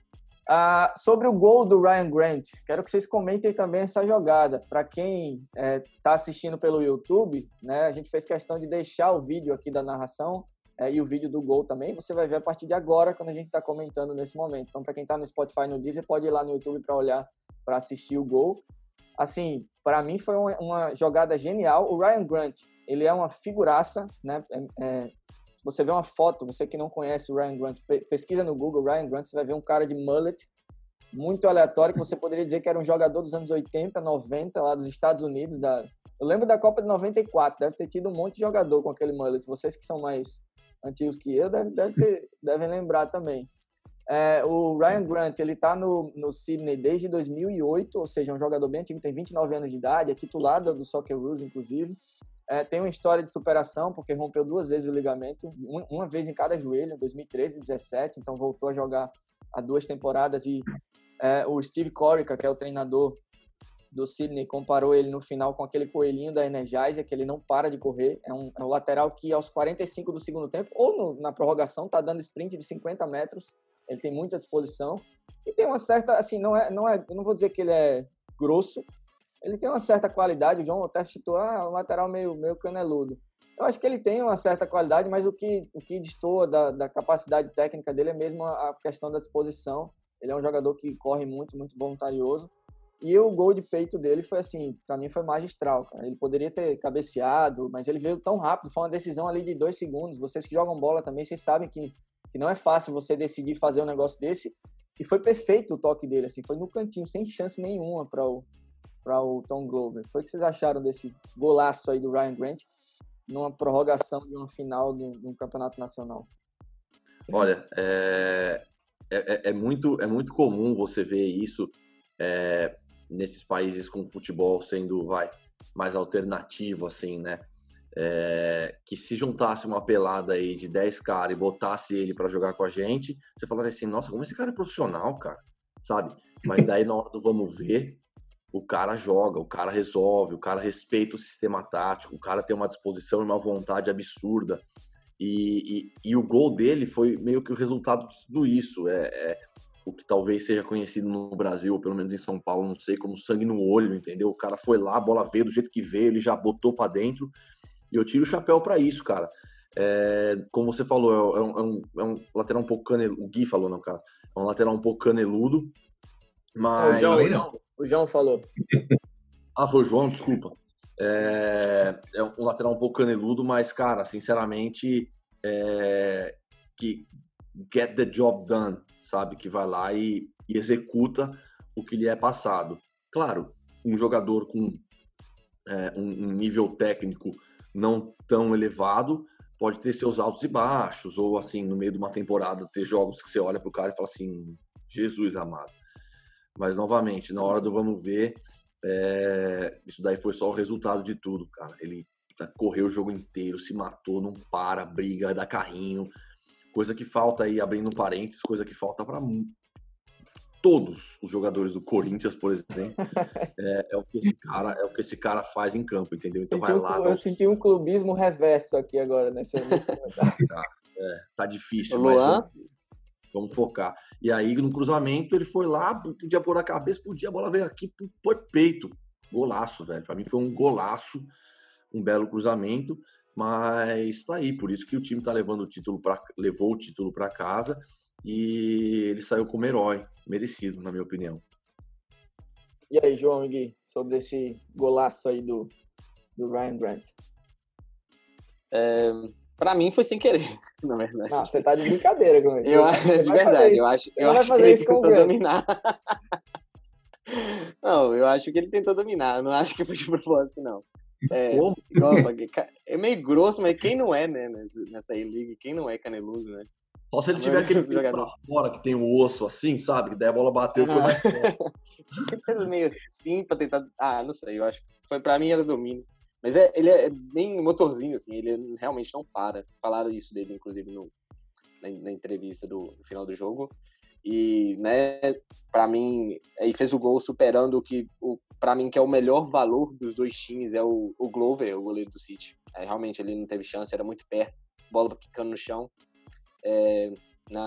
Ah, sobre o gol do Ryan Grant, quero que vocês comentem também essa jogada. Para quem está é, tá assistindo pelo YouTube, né, a gente fez questão de deixar o vídeo aqui da narração é, e o vídeo do gol também. Você vai ver a partir de agora, quando a gente está comentando nesse momento. Então, para quem está no Spotify no Deezer, pode ir lá no YouTube para olhar, para assistir o gol. Assim, para mim foi uma, uma, jogada genial. O Ryan Grant, ele é uma figuraça, né? É, é você vê uma foto, você que não conhece o Ryan Grant, pesquisa no Google Ryan Grant, você vai ver um cara de mullet muito aleatório que você poderia dizer que era um jogador dos anos 80, 90 lá dos Estados Unidos. Da... Eu lembro da Copa de 94, deve ter tido um monte de jogador com aquele mullet. Vocês que são mais antigos que eu devem, deve ter, [laughs] devem lembrar também. É, o Ryan Grant, ele tá no, no Sydney desde 2008, ou seja, um jogador bem antigo, tem 29 anos de idade, é titulado do Soccer Rules, inclusive. É, tem uma história de superação, porque rompeu duas vezes o ligamento, uma vez em cada joelho, em 2013 e 2017, então voltou a jogar há duas temporadas. E é, o Steve Corica, que é o treinador do Sydney, comparou ele no final com aquele coelhinho da Energizer, que ele não para de correr. É um, é um lateral que, aos 45 do segundo tempo, ou no, na prorrogação, está dando sprint de 50 metros. Ele tem muita disposição. E tem uma certa, assim, não é, não é, não vou dizer que ele é grosso, ele tem uma certa qualidade, o João até citou, ah, um lateral meio, meio caneludo. Eu acho que ele tem uma certa qualidade, mas o que, o que destoa da, da capacidade técnica dele é mesmo a, questão da disposição. Ele é um jogador que corre muito, muito voluntarioso. E o gol de peito dele foi assim, para mim foi magistral. Cara. Ele poderia ter cabeceado, mas ele veio tão rápido, foi uma decisão ali de dois segundos. Vocês que jogam bola também, vocês sabem que, que não é fácil você decidir fazer um negócio desse. E foi perfeito o toque dele, assim, foi no cantinho, sem chance nenhuma para o, para o Tom Glover. Foi o que vocês acharam desse golaço aí do Ryan Grant numa prorrogação de uma final de um, campeonato nacional?
Olha, é, é, é, muito, é muito comum você ver isso é, nesses países com futebol sendo vai, mais alternativo, assim, né? É, que se juntasse uma pelada aí de 10 caras e botasse ele para jogar com a gente, você falaria assim, nossa, como esse cara é profissional, cara, sabe? Mas daí na hora do vamos ver, o cara joga, o cara resolve, o cara respeita o sistema tático, o cara tem uma disposição e uma vontade absurda. E, e, e o gol dele foi meio que o resultado de tudo isso. É, é, o que talvez seja conhecido no Brasil, ou pelo menos em São Paulo, não sei, como sangue no olho, entendeu? O cara foi lá, a bola veio do jeito que veio, ele já botou para dentro. E eu tiro o chapéu para isso, cara. É, como você falou, é, é, um, é um lateral um pouco caneludo. O Gui falou, no caso. É um lateral um pouco caneludo. Mas.
É, o João, o João falou.
ah, foi o João, desculpa. É, é um lateral um pouco caneludo, mas, cara, sinceramente, é, que get the job done, sabe? Que vai lá e, e executa o que lhe é passado. Claro, um jogador com é, um, um, nível técnico não tão elevado pode ter seus altos e baixos, ou assim, no meio de uma temporada, ter jogos que você olha pro cara e fala assim: Jesus amado. Mas, novamente, na hora do vamos ver, é... isso daí foi só o resultado de tudo, cara. Ele correu o jogo inteiro, se matou, não para, briga, dá carrinho. Coisa que falta aí, abrindo um parênteses, coisa que falta para todos os jogadores do Corinthians, por exemplo, [laughs] é, é, o que esse cara, é o que esse cara faz em campo, entendeu?
Então senti vai lá. Um, eu senti um clubismo reverso aqui agora nesse, [laughs]
tá, é, tá difícil. O Luan? Vamos, vamos, focar. E aí, no cruzamento, ele foi lá, podia pôr a cabeça, podia, a bola veio aqui por peito. Golaço, velho. Para mim foi um golaço, um belo cruzamento. Mas tá aí, por isso que o time tá levando o título para levou o título para casa e ele saiu como herói, merecido, na minha opinião.
E aí, João e Gui, sobre esse golaço aí do, do Ryan Grant?
É, para mim foi sem querer, [laughs] na verdade.
Não, você tá de brincadeira com ele.
Eu, de verdade, eu acho, eu acho que ele tentou dominar. [laughs] não, eu acho que ele tentou dominar, eu não acho que foi de propósito, não. É, é meio grosso, mas quem não é, né, nessa E-League, quem não é caneludo, né?
Só se ele tiver aquele jogador pra fora que tem o um osso assim, sabe? Que daí a bola bateu e foi mais forte. [laughs]
meio assim pra tentar. Ah, não sei, eu acho que foi pra mim era domínio. Mas é, ele é bem motorzinho, assim, ele realmente não para. Falaram isso dele, inclusive, no, na, na entrevista do final do jogo. E, né, para mim, aí fez o gol superando o que, o, para mim, que é o melhor valor dos dois times, é o, o Glover, o goleiro do City. Aí, realmente ele não teve chance, era muito perto, bola quicando no chão. É,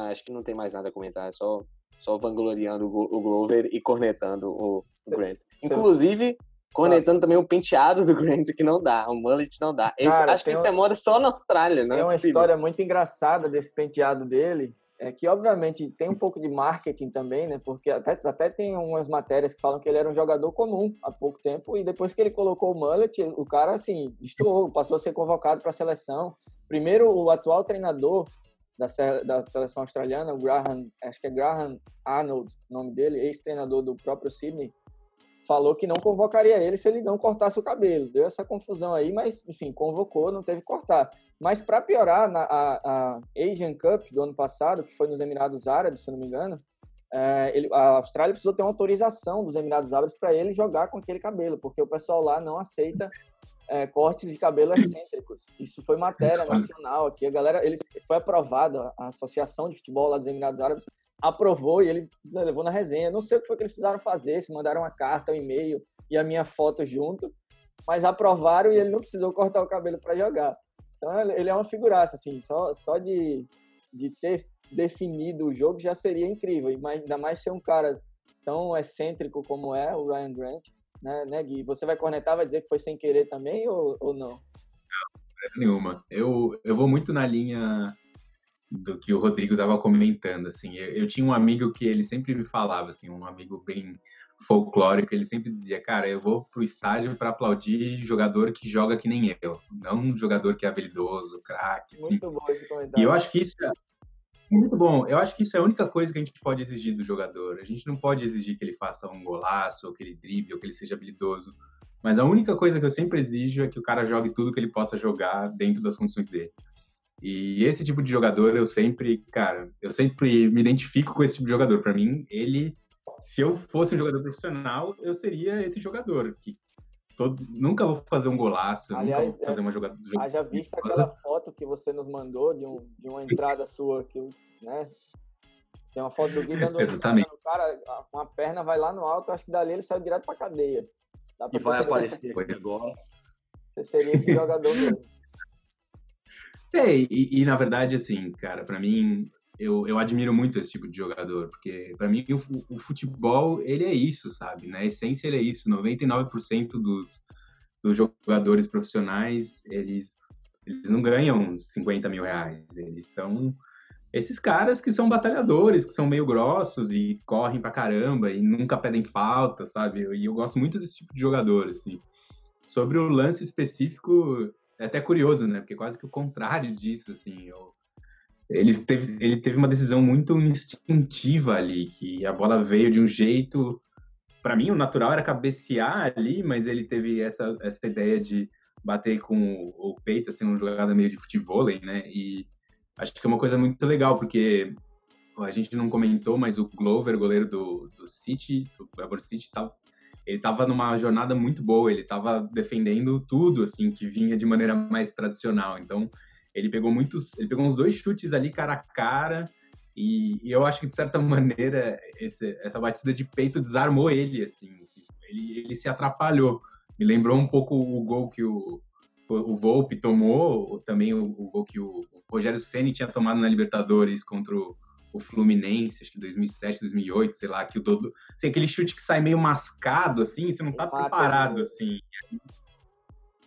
acho que não tem mais nada a comentar, é só, só vangloriando o, o Glover e cornetando o, o Grant. Inclusive, cornetando também o penteado do [laughs] Grant, que não dá, o mullet não dá. Esse, Cara, acho que isso é moda só na Austrália, né?
Tem uma história muito engraçada desse penteado dele, é que obviamente tem um pouco de marketing também, né? Porque até, até tem umas matérias que falam que ele era um jogador comum há pouco tempo e depois que ele colocou o mullet, o cara assim destoou, passou a ser convocado para a seleção. Primeiro, o atual treinador da, da seleção australiana, o Graham, acho que é Graham Arnold, o nome dele, ex-treinador do próprio Sydney, falou que não convocaria ele se ele não cortasse o cabelo. Deu essa confusão aí, mas enfim, convocou, não teve que cortar. Mas para piorar, na a, a, Asian Cup do ano passado, que foi nos Emirados Árabes, se não me engano, é, ele, a Austrália precisou ter uma autorização dos Emirados Árabes para ele jogar com aquele cabelo, porque o pessoal lá não aceita é, cortes de cabelo excêntricos. Isso foi matéria nacional aqui. A galera, ele foi aprovado, a Associação de Futebol lá dos Emirados Árabes aprovou e ele né, levou na resenha. Não sei o que foi que eles precisaram fazer, se mandaram uma carta, um e-mail e a minha foto junto, mas aprovaram e ele não precisou cortar o cabelo para jogar. Então ele é uma figuraça, assim, só, só de, de ter definido o jogo já seria incrível, mas ainda mais ser um cara tão excêntrico como é o Ryan Grant né, né, Gui? Você vai cornetar, vai dizer que foi sem querer também ou, ou não?
Não, nenhuma. Eu, eu vou muito na linha do que o Rodrigo estava comentando, assim. Eu, eu, tinha um amigo que ele sempre me falava, assim, um amigo bem folclórico, ele sempre dizia, cara, eu vou pro estádio para aplaudir jogador que joga que nem eu, não um jogador que é habilidoso, craque, assim.
Muito bom esse comentário.
E eu acho que isso é muito bom. Eu acho que isso é a única coisa que a gente pode exigir do jogador. A gente não pode exigir que ele faça um golaço, ou que ele drible, ou que ele seja habilidoso. Mas a única coisa que eu sempre exijo é que o cara jogue tudo que ele possa jogar dentro das condições dele. E esse tipo de jogador eu sempre, cara, eu sempre me identifico com esse tipo de jogador. Para mim, ele, se eu fosse um jogador profissional, eu seria esse jogador que todo, nunca vou fazer um golaço, Aliás, nunca vou fazer é, uma jogada.
Haja vista aquela foto que você nos mandou de, um, de uma entrada sua, que, né? Tem uma foto do Gui dando
Exatamente.
no cara, uma perna vai lá no alto, acho que dali ele saiu direto pra cadeia.
e vai aparecer aqui agora.
Você seria esse jogador mesmo.
É, e, e, na verdade, assim, cara, para mim, eu, eu admiro muito esse tipo de jogador, porque para mim o, o, futebol, ele é isso, sabe? Na essência, ele é isso. 99% dos, dos jogadores profissionais, eles, eles não ganham 50 mil reais. Eles são esses caras que são batalhadores, que são meio grossos e correm pra caramba e nunca pedem falta, sabe? E eu gosto muito desse tipo de jogador, assim. Sobre o lance específico, é até curioso, né? Porque quase que o contrário disso, assim. Eu, ele teve, ele teve uma decisão muito instintiva ali, que a bola veio de um jeito. Para mim, o natural era cabecear ali, mas ele teve essa, essa ideia de bater com o, peito, assim, uma jogada meio de futebol, né? E acho que é uma coisa muito legal, porque a gente não comentou, mas o Glover, goleiro do, do City, do Clever City, tava, ele estava numa jornada muito boa, ele estava defendendo tudo, assim, que vinha de maneira mais tradicional. Então, ele pegou muitos, ele pegou uns dois chutes ali cara a cara E, e eu acho que, de certa [laughs] maneira, esse, essa batida de peito desarmou ele, assim. Ele, ele se atrapalhou. Me lembrou um pouco o gol que o, o Volpe tomou, também o, o gol que o Rogério Ceni tinha tomado na Libertadores contra o, o Fluminense, acho que 2007, 2008, sei lá, que o Dodô, assim, aquele chute que sai meio mascado, assim, você não tá preparado, assim.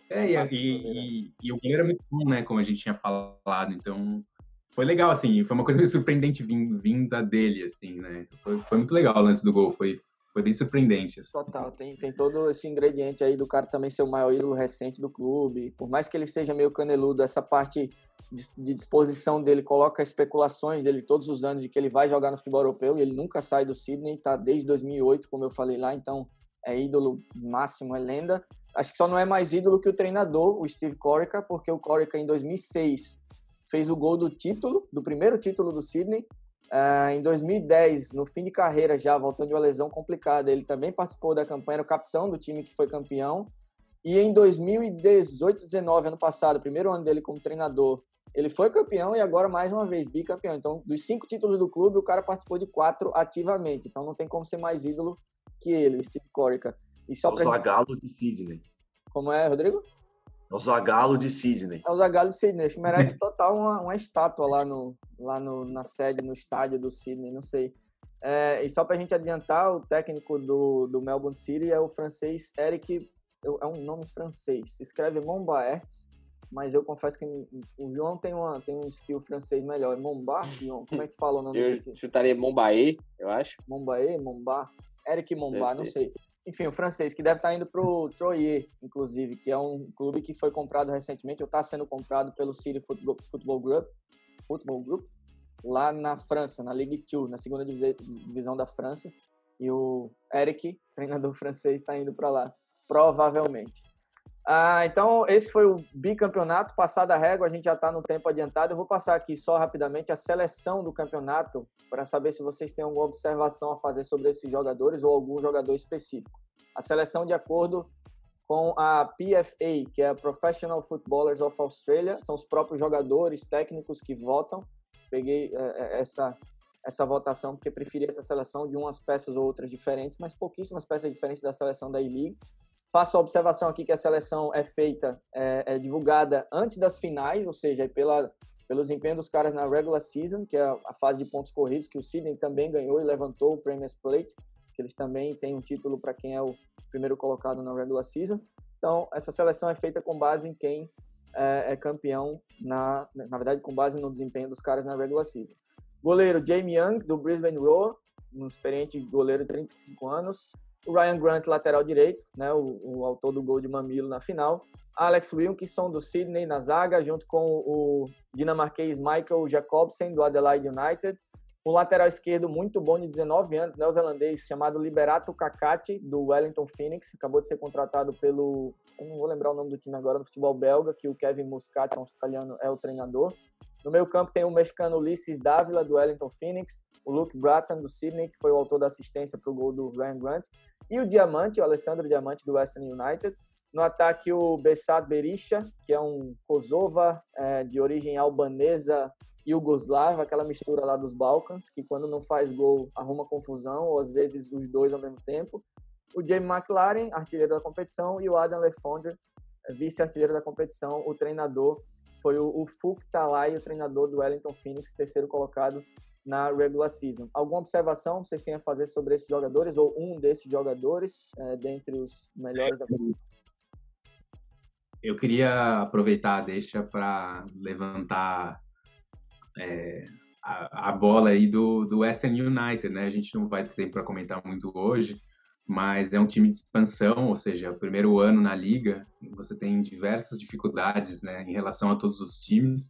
É, e, e, e, o goleiro é muito bom, né, como a gente tinha falado, então foi legal, assim, foi uma coisa meio surpreendente vinda dele, assim, né, foi, foi muito legal o lance do gol, foi, foi bem surpreendente. Assim.
Total, tem, tem todo esse ingrediente aí do cara também ser o maior ídolo recente do clube. Por mais que ele seja meio caneludo, essa parte de, disposição dele coloca especulações dele todos os anos de que ele vai jogar no futebol europeu e ele nunca sai do Sydney, tá desde 2008, como eu falei lá, então é ídolo máximo, é lenda. Acho que só não é mais ídolo que o treinador, o Steve Corica, porque o Corica em 2006 fez o gol do título, do primeiro título do Sydney, Uh, em 2010, no fim de carreira já, voltando de uma lesão complicada, ele também participou da campanha, era o capitão do time que foi campeão. E em 2018, 19, ano passado, primeiro ano dele como treinador, ele foi campeão e agora mais uma vez bicampeão. Então, dos cinco títulos do clube, o cara participou de quatro ativamente. Então, não tem como ser mais ídolo que ele, o Steve Corica.
E só o pra... Zagalo de Sydney.
Como é, Rodrigo?
É o Zagalo de Sydney.
É o Zagalo de Sydney. Acho que merece [laughs] total uma, uma estátua lá, no, lá no, na sede, no estádio do Sydney, não sei. É, e só para a gente adiantar, o técnico do, do Melbourne City é o francês Eric. É um nome francês. Se escreve Mombaert, mas eu confesso que o João tem, uma, tem um skill francês melhor. É Mombar, João? Como é que fala o nome
eu
desse?
Eu chutaria Mombaé, eu acho.
Mombaé, Mombar? Eric Mombar, não sei enfim, o francês, que deve estar indo para o Troyes, inclusive, que é um clube que foi comprado recentemente, ou está sendo comprado pelo City Football, Football, Group, Football Group, lá na França, na Ligue 2, na segunda divisão da França. E o Eric, treinador [laughs] francês, está indo para lá, provavelmente. Ah, então, esse foi o bicampeonato. Passada a régua, a gente já está no tempo adiantado. Eu vou passar aqui só rapidamente a seleção do campeonato para saber se vocês têm alguma observação a fazer sobre esses jogadores ou algum jogador específico. A seleção de acordo com a PFA, que é a Professional Footballers of Australia, são os próprios jogadores técnicos que votam. Peguei é, essa essa votação porque preferi essa seleção de umas peças ou outras diferentes, mas pouquíssimas peças diferentes da seleção da E-League. Faço a observação aqui que a seleção é feita, é, é divulgada antes das finais, ou seja, pela, pelo desempenho dos caras na regular season, que é a fase de pontos corridos, que o Sydney também ganhou e levantou o Premier's Plate, que eles também têm um título para quem é o primeiro colocado na regular season. Então, essa seleção é feita com base em quem é, é campeão, na, na verdade, com base no desempenho dos caras na regular season. Goleiro Jamie Young, do Brisbane Roar, um experiente goleiro de 35 anos o Ryan Grant, lateral direito, né, o, o, autor do gol de Mamilo na final, Alex Wilkinson, do Sydney, na zaga, junto com o dinamarquês Michael Jacobsen, do Adelaide United, um lateral esquerdo muito bom, de 19 anos, neozelandês, chamado Liberato Kakati, do Wellington Phoenix, acabou de ser contratado pelo, eu não vou lembrar o nome do time agora, no futebol belga, que o Kevin Muscat, um australiano, é o treinador. No meio campo tem o mexicano Ulisses Dávila, do Wellington Phoenix, o Luke Bratton, do Sydney, que foi o autor da assistência para o gol do Ryan Grant, e o Diamante, o Alessandro Diamante do Western United. No ataque, o Besat Berisha, que é um Kosova é, de origem albanesa e yugoslava, aquela mistura lá dos Balcãs, que quando não faz gol arruma confusão, ou às vezes os dois ao mesmo tempo. O Jamie McLaren, artilheiro da competição, e o Adam Lefondre, vice-artilheiro da competição. O treinador foi o, o Fuk Talay, o treinador do Wellington Phoenix, terceiro colocado na regular season. Alguma observação vocês têm a fazer sobre esses jogadores ou um desses jogadores é, dentre os melhores da
Eu queria aproveitar deixa para levantar é, a, a, bola aí do, do Western United, né? A gente não vai ter tempo para comentar muito hoje, mas é um time de expansão, ou seja, o primeiro ano na liga, você tem diversas dificuldades, né, em relação a todos os times.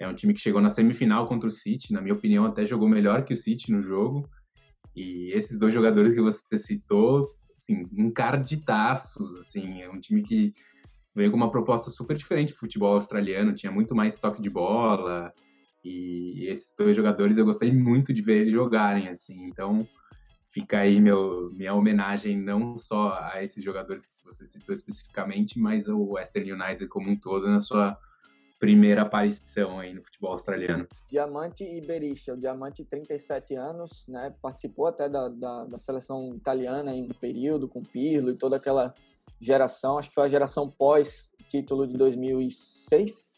É um time que chegou na semifinal contra o City, na minha opinião, até jogou melhor que o City no jogo. E esses dois jogadores que você citou, assim, encardidaços, assim, é um time que veio com uma proposta super diferente do futebol australiano, tinha muito mais toque de bola, e esses dois jogadores eu gostei muito de ver eles jogarem, assim, então fica aí meu, minha homenagem não só a esses jogadores que você citou especificamente, mas ao Western United como um todo na sua primeira aparição aí no futebol australiano.
Diamante Berisha. O Diamante, 37 anos, né? Participou até da, da, da, seleção italiana em um período, com Pirlo e toda aquela geração. Acho que foi a geração pós-título de 2006.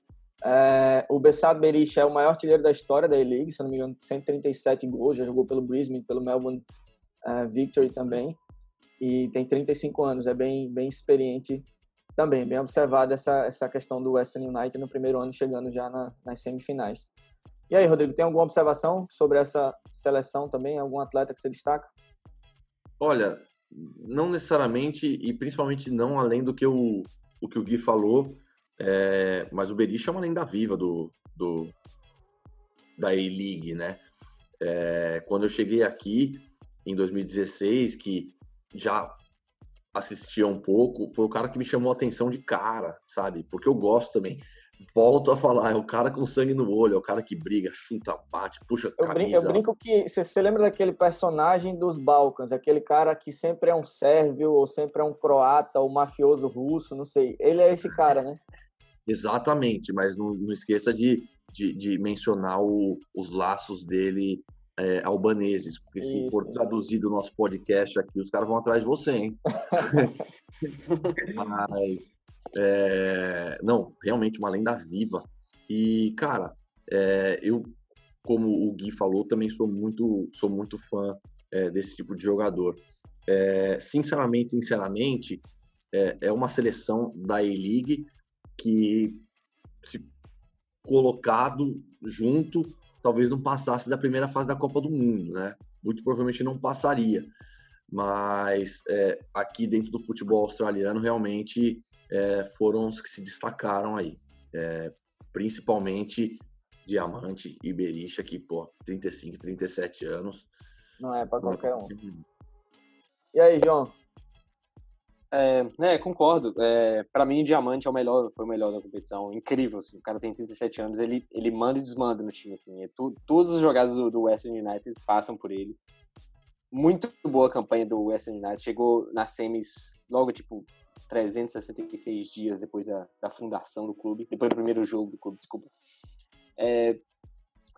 É, o Bessado Berisha é o maior artilheiro da história da E-League, se não me engano, 137 gols, já jogou pelo Brisbane, pelo Melbourne uh, Victory também, e tem 35 anos, é bem, bem experiente também, bem observada essa, essa questão do Western United no primeiro ano, chegando já na, nas semifinais. E aí, Rodrigo, tem alguma observação sobre essa seleção também? Algum atleta que você destaca?
Olha, não necessariamente, e principalmente não além do que o, o que o Gui falou, é, mas o Berisha é uma lenda viva do, do da A-League, né? É, quando eu cheguei aqui em 2016, que já assistia um pouco, foi o cara que me chamou a atenção de cara, sabe? Porque eu gosto também. Volto a falar, é o cara com sangue no olho, é o cara que briga, chuta, bate, puxa
eu
camisa.
Brinco, eu brinco que você, você lembra daquele personagem dos Balcãs, aquele cara que sempre é um sérvio ou sempre é um croata ou mafioso russo, não sei. Ele é esse cara, né? [laughs]
Exatamente, mas não, não esqueça de, de, de mencionar o, os laços dele é, albaneses, porque se for traduzido o nosso podcast aqui, os caras vão atrás de você, hein? [laughs] Mas, é, não, realmente uma lenda viva. E, cara, é, eu, como o Gui falou, também sou muito, sou muito fã é, desse tipo de jogador. É, sinceramente, sinceramente, é, é uma seleção da E-League que, se colocado junto, talvez não passasse da primeira fase da Copa do Mundo, né? Muito provavelmente não passaria. Mas é, aqui dentro do futebol australiano, realmente é, foram os que se destacaram aí. É, principalmente Diamante e Berisha, que, pô, 35, 37 anos.
Não é para qualquer um. E aí, João?
É, é concordo. É, para mim, o Diamante é o melhor, foi o melhor da competição. Incrível, assim. O cara tem 37 anos, ele, ele manda e desmanda no time, assim. É tu, todas as jogadas do, do Western United passam por ele. Muito boa campanha do Western United. Chegou nas semis logo, tipo, 366 dias depois da, da fundação do clube. Depois do primeiro jogo do clube, desculpa. É,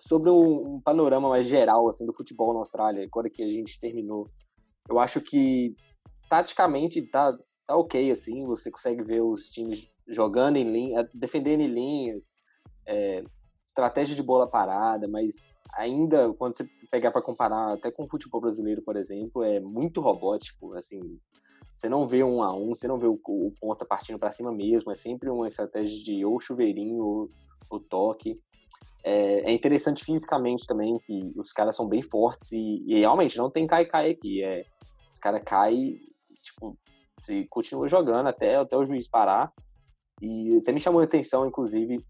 sobre um, um panorama mais geral, assim, do futebol na Austrália, agora que a gente terminou, eu acho que taticamente tá, tá ok, assim, você consegue ver os times jogando em linha, defendendo em linhas, é, estratégia de bola parada, mas ainda quando você pegar para comparar até com o futebol brasileiro, por exemplo, é muito robótico, assim, você não vê um a um, você não vê o, o ponta partindo para cima mesmo, é sempre uma estratégia de ou chuveirinho ou, ou toque. É, é, interessante fisicamente também que os caras são bem fortes e, e realmente não tem cai-cai aqui. É, os caras caem tipo, e continua jogando até, até o juiz parar. E até me chamou a atenção, inclusive,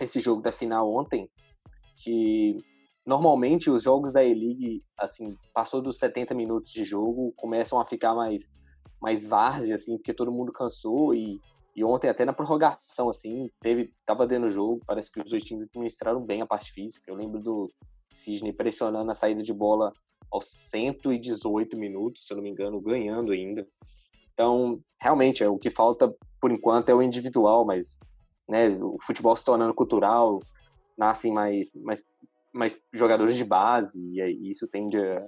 esse jogo da final ontem, que normalmente os jogos da E-League, assim, passou dos 70 minutos de jogo, começam a ficar mais, mais várzea, assim, porque todo mundo cansou e, e ontem até na prorrogação, assim, teve, tava dando jogo, parece que os dois times administraram bem a parte física. Eu lembro do Sidney pressionando a saída de bola aos 118 minutos, se eu não me engano, ganhando ainda. Então, realmente, é, o que falta, por enquanto, é o individual, mas né, o futebol se tornando cultural, nascem mais, mais, mais jogadores de base, e isso tende a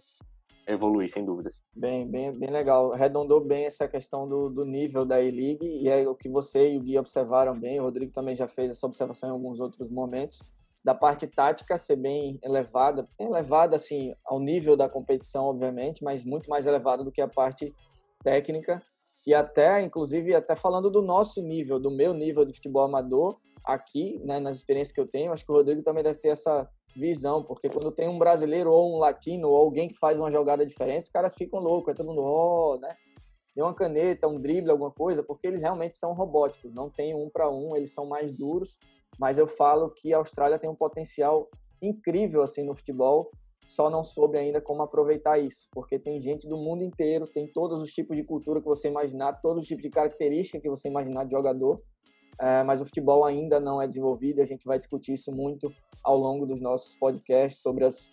evoluir, sem dúvidas.
Bem, bem, bem legal. Arredondou bem essa questão do, do nível da E-League, e é o que você e o Gui observaram bem, o Rodrigo também já fez essa observação em alguns outros momentos, da parte tática ser bem elevada, elevada assim ao nível da competição, obviamente, mas muito mais elevada do que a parte técnica e até, inclusive, até falando do nosso nível, do meu nível de futebol amador aqui, né, nas experiências que eu tenho, acho que o Rodrigo também deve ter essa visão, porque quando tem um brasileiro ou um latino ou alguém que faz uma jogada diferente, os caras ficam loucos, é todo mundo, oh, né? Deu uma caneta, um drible, alguma coisa, porque eles realmente são robóticos, não tem um para um, eles são mais duros mas eu falo que a Austrália tem um potencial incrível assim no futebol, só não soube ainda como aproveitar isso, porque tem gente do mundo inteiro, tem todos os tipos de cultura que você imaginar, todos os tipos de características que você imaginar de jogador, é, mas o futebol ainda não é desenvolvido. A gente vai discutir isso muito ao longo dos nossos podcasts sobre as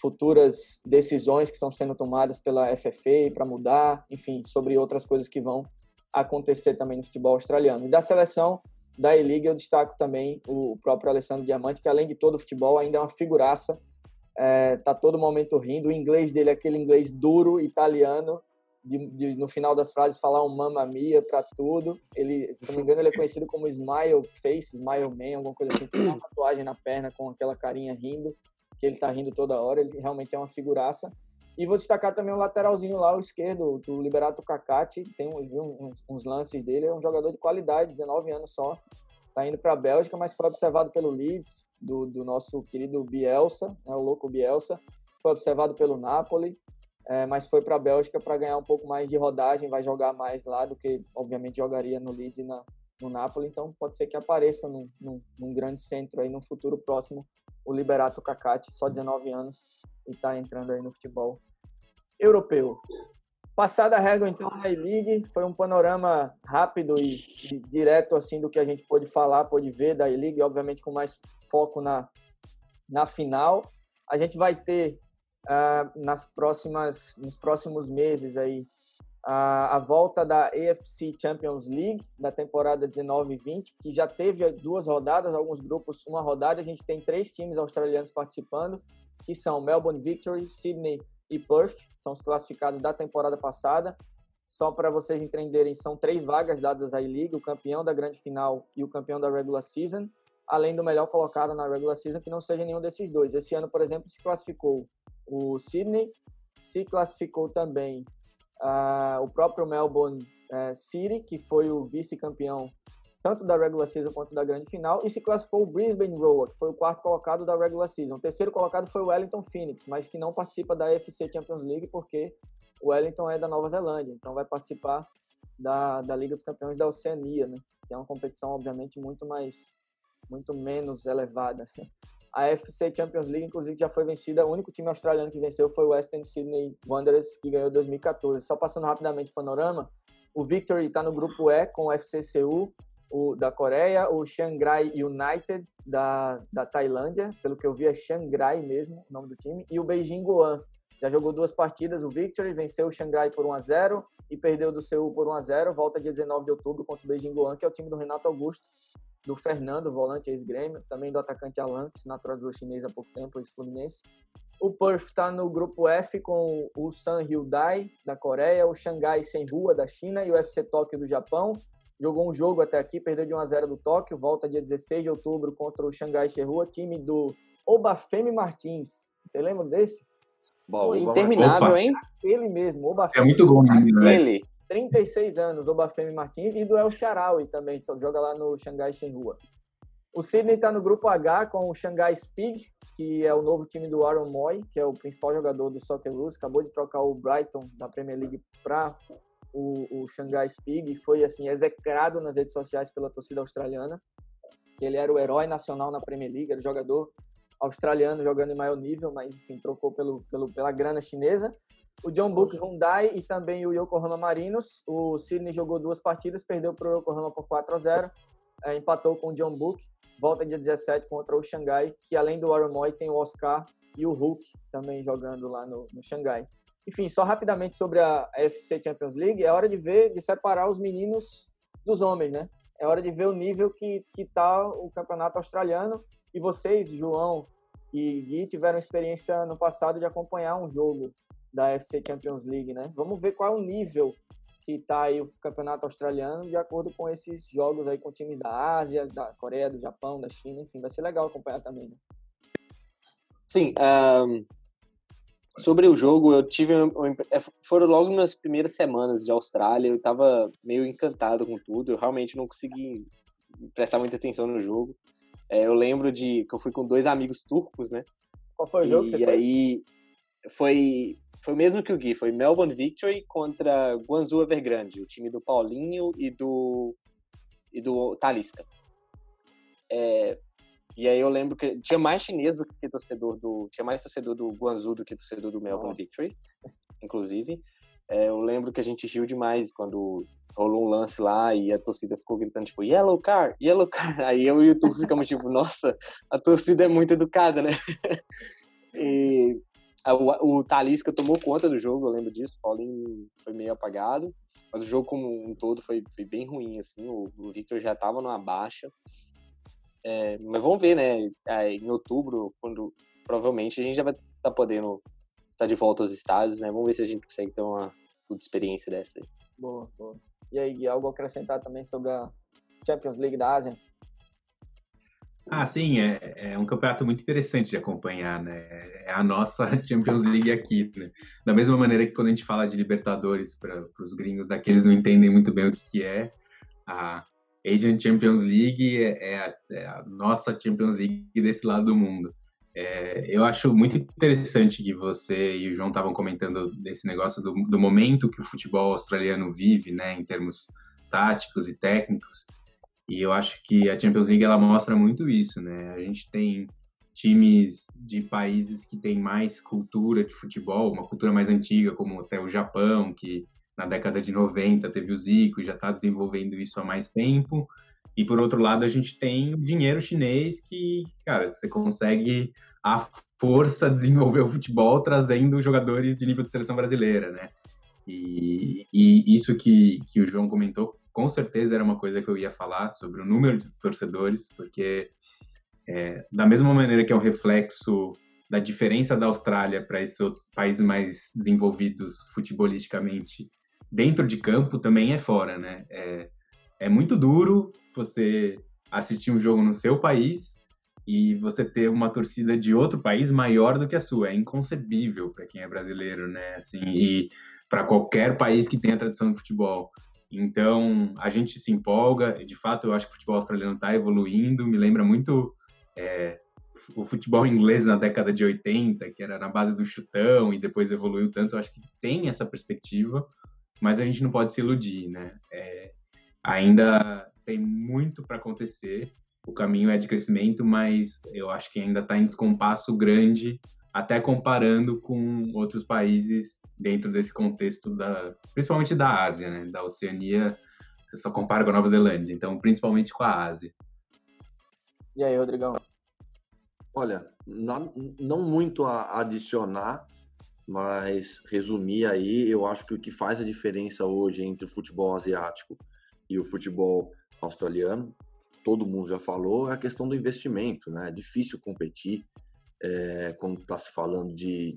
futuras decisões que estão sendo tomadas pela FFA para mudar, enfim, sobre outras coisas que vão acontecer também no futebol australiano. E da seleção, da E-League, eu destaco também o próprio Alessandro Diamante, que além de todo o futebol, ainda é uma figuraça. É, tá todo momento rindo. O inglês dele é aquele inglês duro, italiano, de, de, no final das frases falar um mamma mia para tudo. Ele, se não me engano, ele é conhecido como Smile Face, Smile Man, alguma coisa assim. Tem uma tatuagem na perna com aquela carinha rindo, que ele tá rindo toda hora. Ele realmente é uma figuraça. E vou destacar também o lateralzinho lá, o esquerdo, do Liberato Cacati. Tem uns, uns, lances dele. É um jogador de qualidade, 19 anos só. Tá indo para a Bélgica, mas foi observado pelo Leeds, do, do nosso querido Bielsa, né, o louco Bielsa. Foi observado pelo Napoli é, mas foi para a Bélgica para ganhar um pouco mais de rodagem, vai jogar mais lá do que, obviamente, jogaria no Leeds e na, no Napoli, então pode ser que apareça num, num, num, grande centro aí no futuro próximo o Liberato Cacate, só 19 anos e está entrando aí no futebol europeu. Passada a régua então na E-League, foi um panorama rápido e, e, direto assim do que a gente pôde falar, pôde ver da E-League, obviamente com mais foco na, na final. A gente vai ter uh, nas próximas, nos próximos meses aí a, a volta da AFC Champions League da temporada 19-20, que já teve duas rodadas, alguns grupos uma rodada. A gente tem três times australianos participando, que são Melbourne Victory, Sydney e Perth, são os classificados da temporada passada. Só para vocês entenderem, são três vagas dadas à E-League, o campeão da grande final e o campeão da regular season, além do melhor colocado na regular season, que não seja nenhum desses dois. Esse ano, por exemplo, se classificou o Sydney, se classificou também uh, o próprio Melbourne uh, City, que foi o vice-campeão tanto da regular season quanto da grande final, e se classificou o Brisbane Roar, que foi o quarto colocado da regular season. O terceiro colocado foi o Wellington Phoenix, mas que não participa da AFC Champions League porque o Wellington é da Nova Zelândia, então vai participar da, da Liga dos Campeões da Oceania, né? Que é uma competição obviamente muito mais muito menos elevada. [laughs] A FC Champions League, inclusive, já foi vencida. O único time australiano que venceu foi o Western Sydney Wanderers, que ganhou em 2014. Só passando rapidamente o panorama, o Victory está no grupo E com o FC Seul, o da Coreia, o Shanghai United da, da Tailândia, pelo que eu vi é Shanghai mesmo, o nome do time, e o Beijing Guan. Já jogou duas partidas, o Victory venceu o Shanghai por 1 a 0 e perdeu do Seul por 1 a 0 volta dia 19 de outubro contra o Beijing Guan, que é o time do Renato Augusto, do Fernando, volante ex-grêmio, também do atacante Alan, que se naturalizou chinês há pouco tempo, ex-fluminense. O Perth está no grupo F com o San Hyundai, da Coreia, o Xangai Senhua, da China, e o FC Tóquio, do Japão. Jogou um jogo até aqui, perdeu de 1 a 0 do Tóquio, volta dia 16 de outubro contra o Xangai Senhua, time do Obafemi Martins. Você lembra desse?
Bom, interminável, Opa. hein?
Ele mesmo,
Obafemi. É muito bom, né?
Ele. 36 anos, o Bafemi Martins, e do El Sharawi também, então, joga lá no Xangai Shenhua. O Sydney está no grupo H com o Shanghai Speed, que é o novo time do Aaron Moy, que é o principal jogador do Socceroos, acabou de trocar o Brighton da Premier League para o, o e foi assim execrado nas redes sociais pela torcida australiana, que ele era o herói nacional na Premier League, era o jogador australiano jogando em maior nível, mas enfim, trocou pelo, pelo, pela grana chinesa o John Book Hyundai e também o Yokohama Marinos. O Sydney jogou duas partidas, perdeu para o Yokohama por 4 a 0 é, empatou com o John Book, volta dia 17 contra o Xangai, que além do Aramoy tem o Oscar e o Hulk também jogando lá no, no Xangai. Enfim, só rapidamente sobre a FC Champions League, é hora de ver, de separar os meninos dos homens, né? É hora de ver o nível que, que tá o campeonato australiano. E vocês, João e Gui, tiveram experiência no passado de acompanhar um jogo da FC Champions League, né? Vamos ver qual é o nível que está aí o campeonato australiano de acordo com esses jogos aí com times da Ásia, da Coreia, do Japão, da China, enfim, vai ser legal acompanhar também, né?
Sim, um, sobre o jogo, eu tive é, foram logo nas primeiras semanas de Austrália, eu estava meio encantado com tudo, eu realmente não consegui prestar muita atenção no jogo. É, eu lembro de que eu fui com dois amigos turcos, né?
Qual foi o jogo e, que você
e foi? aí foi foi o mesmo que o Gui, foi Melbourne Victory contra Guangzhou Evergrande, o time do Paulinho e do e do Talisca. É, e aí eu lembro que tinha mais chinês do que torcedor do tinha mais torcedor do Guangzhou do que torcedor do Melbourne Nossa. Victory, inclusive. É, eu lembro que a gente riu demais quando rolou um lance lá e a torcida ficou gritando tipo yellow car, yellow car. [laughs] Aí eu e o YouTube ficamos tipo, nossa, a torcida é muito educada, né? [laughs] e o, o Talisca tomou conta do jogo, eu lembro disso. O Paulinho foi meio apagado. mas o jogo como um todo foi, foi bem ruim, assim, o, o Victor já estava numa baixa. É, mas vamos ver, né? É, em outubro, quando provavelmente a gente já vai estar tá podendo estar de volta aos estádios, né? Vamos ver se a gente consegue ter uma puta experiência dessa aí.
Boa, boa. E aí, algo a acrescentar também sobre a Champions League da Ásia?
Ah, sim, é, é um campeonato muito interessante de acompanhar, né? É a nossa [laughs] Champions League aqui, né? Da mesma maneira que quando a gente fala de Libertadores para os gringos daqui, eles não entendem muito bem o que, que é. A Asian Champions League é, é a, é a, nossa Champions League desse lado do mundo. É, eu acho muito interessante que você e o João estavam comentando desse negócio do, do momento que o futebol australiano vive, né? Em termos táticos e técnicos. E eu acho que a Champions League ela mostra muito isso, né? A gente tem times de países que têm mais cultura de futebol, uma cultura mais antiga, como até o Japão, que na década de 90 teve o Zico e já está desenvolvendo isso há mais tempo. E por outro lado, a gente tem dinheiro chinês que, cara, você consegue a força desenvolver o futebol trazendo jogadores de nível de seleção brasileira, né? E, e isso que, que o João comentou com certeza era uma coisa que eu ia falar sobre o número de torcedores, porque é, da mesma maneira que é um reflexo da diferença da Austrália para esses outros países mais desenvolvidos futebolisticamente dentro de campo, também é fora, né? É, é muito duro você assistir um jogo no seu país e você ter uma torcida de outro país maior do que a sua. É inconcebível para quem é brasileiro, né? Assim, e para qualquer país que tenha tradição de futebol. Então, a gente se empolga. De fato, eu acho que o futebol australiano está evoluindo. Me lembra muito é, o futebol inglês na década de 80, que era na base do chutão e depois evoluiu tanto. Eu acho que tem essa perspectiva, mas a gente não pode se iludir, né? É, ainda tem muito para acontecer. O caminho é de crescimento, mas eu acho que ainda está em descompasso grande até comparando com outros países dentro desse contexto da, principalmente da Ásia, né? Da Oceania, você só compara com a Nova Zelândia, então principalmente com a Ásia.
E aí, Rodrigão?
Olha, não, não muito a adicionar, mas resumir aí, eu acho que o que faz a diferença hoje entre o futebol asiático e o futebol australiano, todo mundo já falou, é a questão do investimento, né? É difícil competir é, quando está se falando de,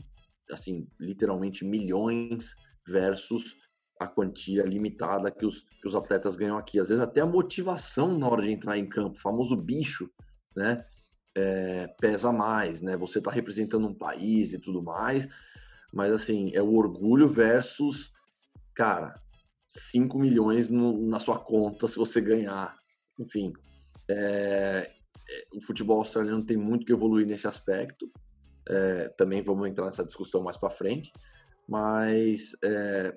assim, literalmente milhões versus a quantia limitada que os, que os atletas ganham aqui. Às vezes até a motivação na hora de entrar em campo, o famoso bicho, né? É, pesa mais, né? Você está representando um país e tudo mais, mas assim, é o orgulho versus, cara, 5 milhões no, na sua conta se você ganhar. Enfim, é, o futebol australiano tem muito que evoluir nesse aspecto. É, também vamos entrar nessa discussão mais para frente, mas é,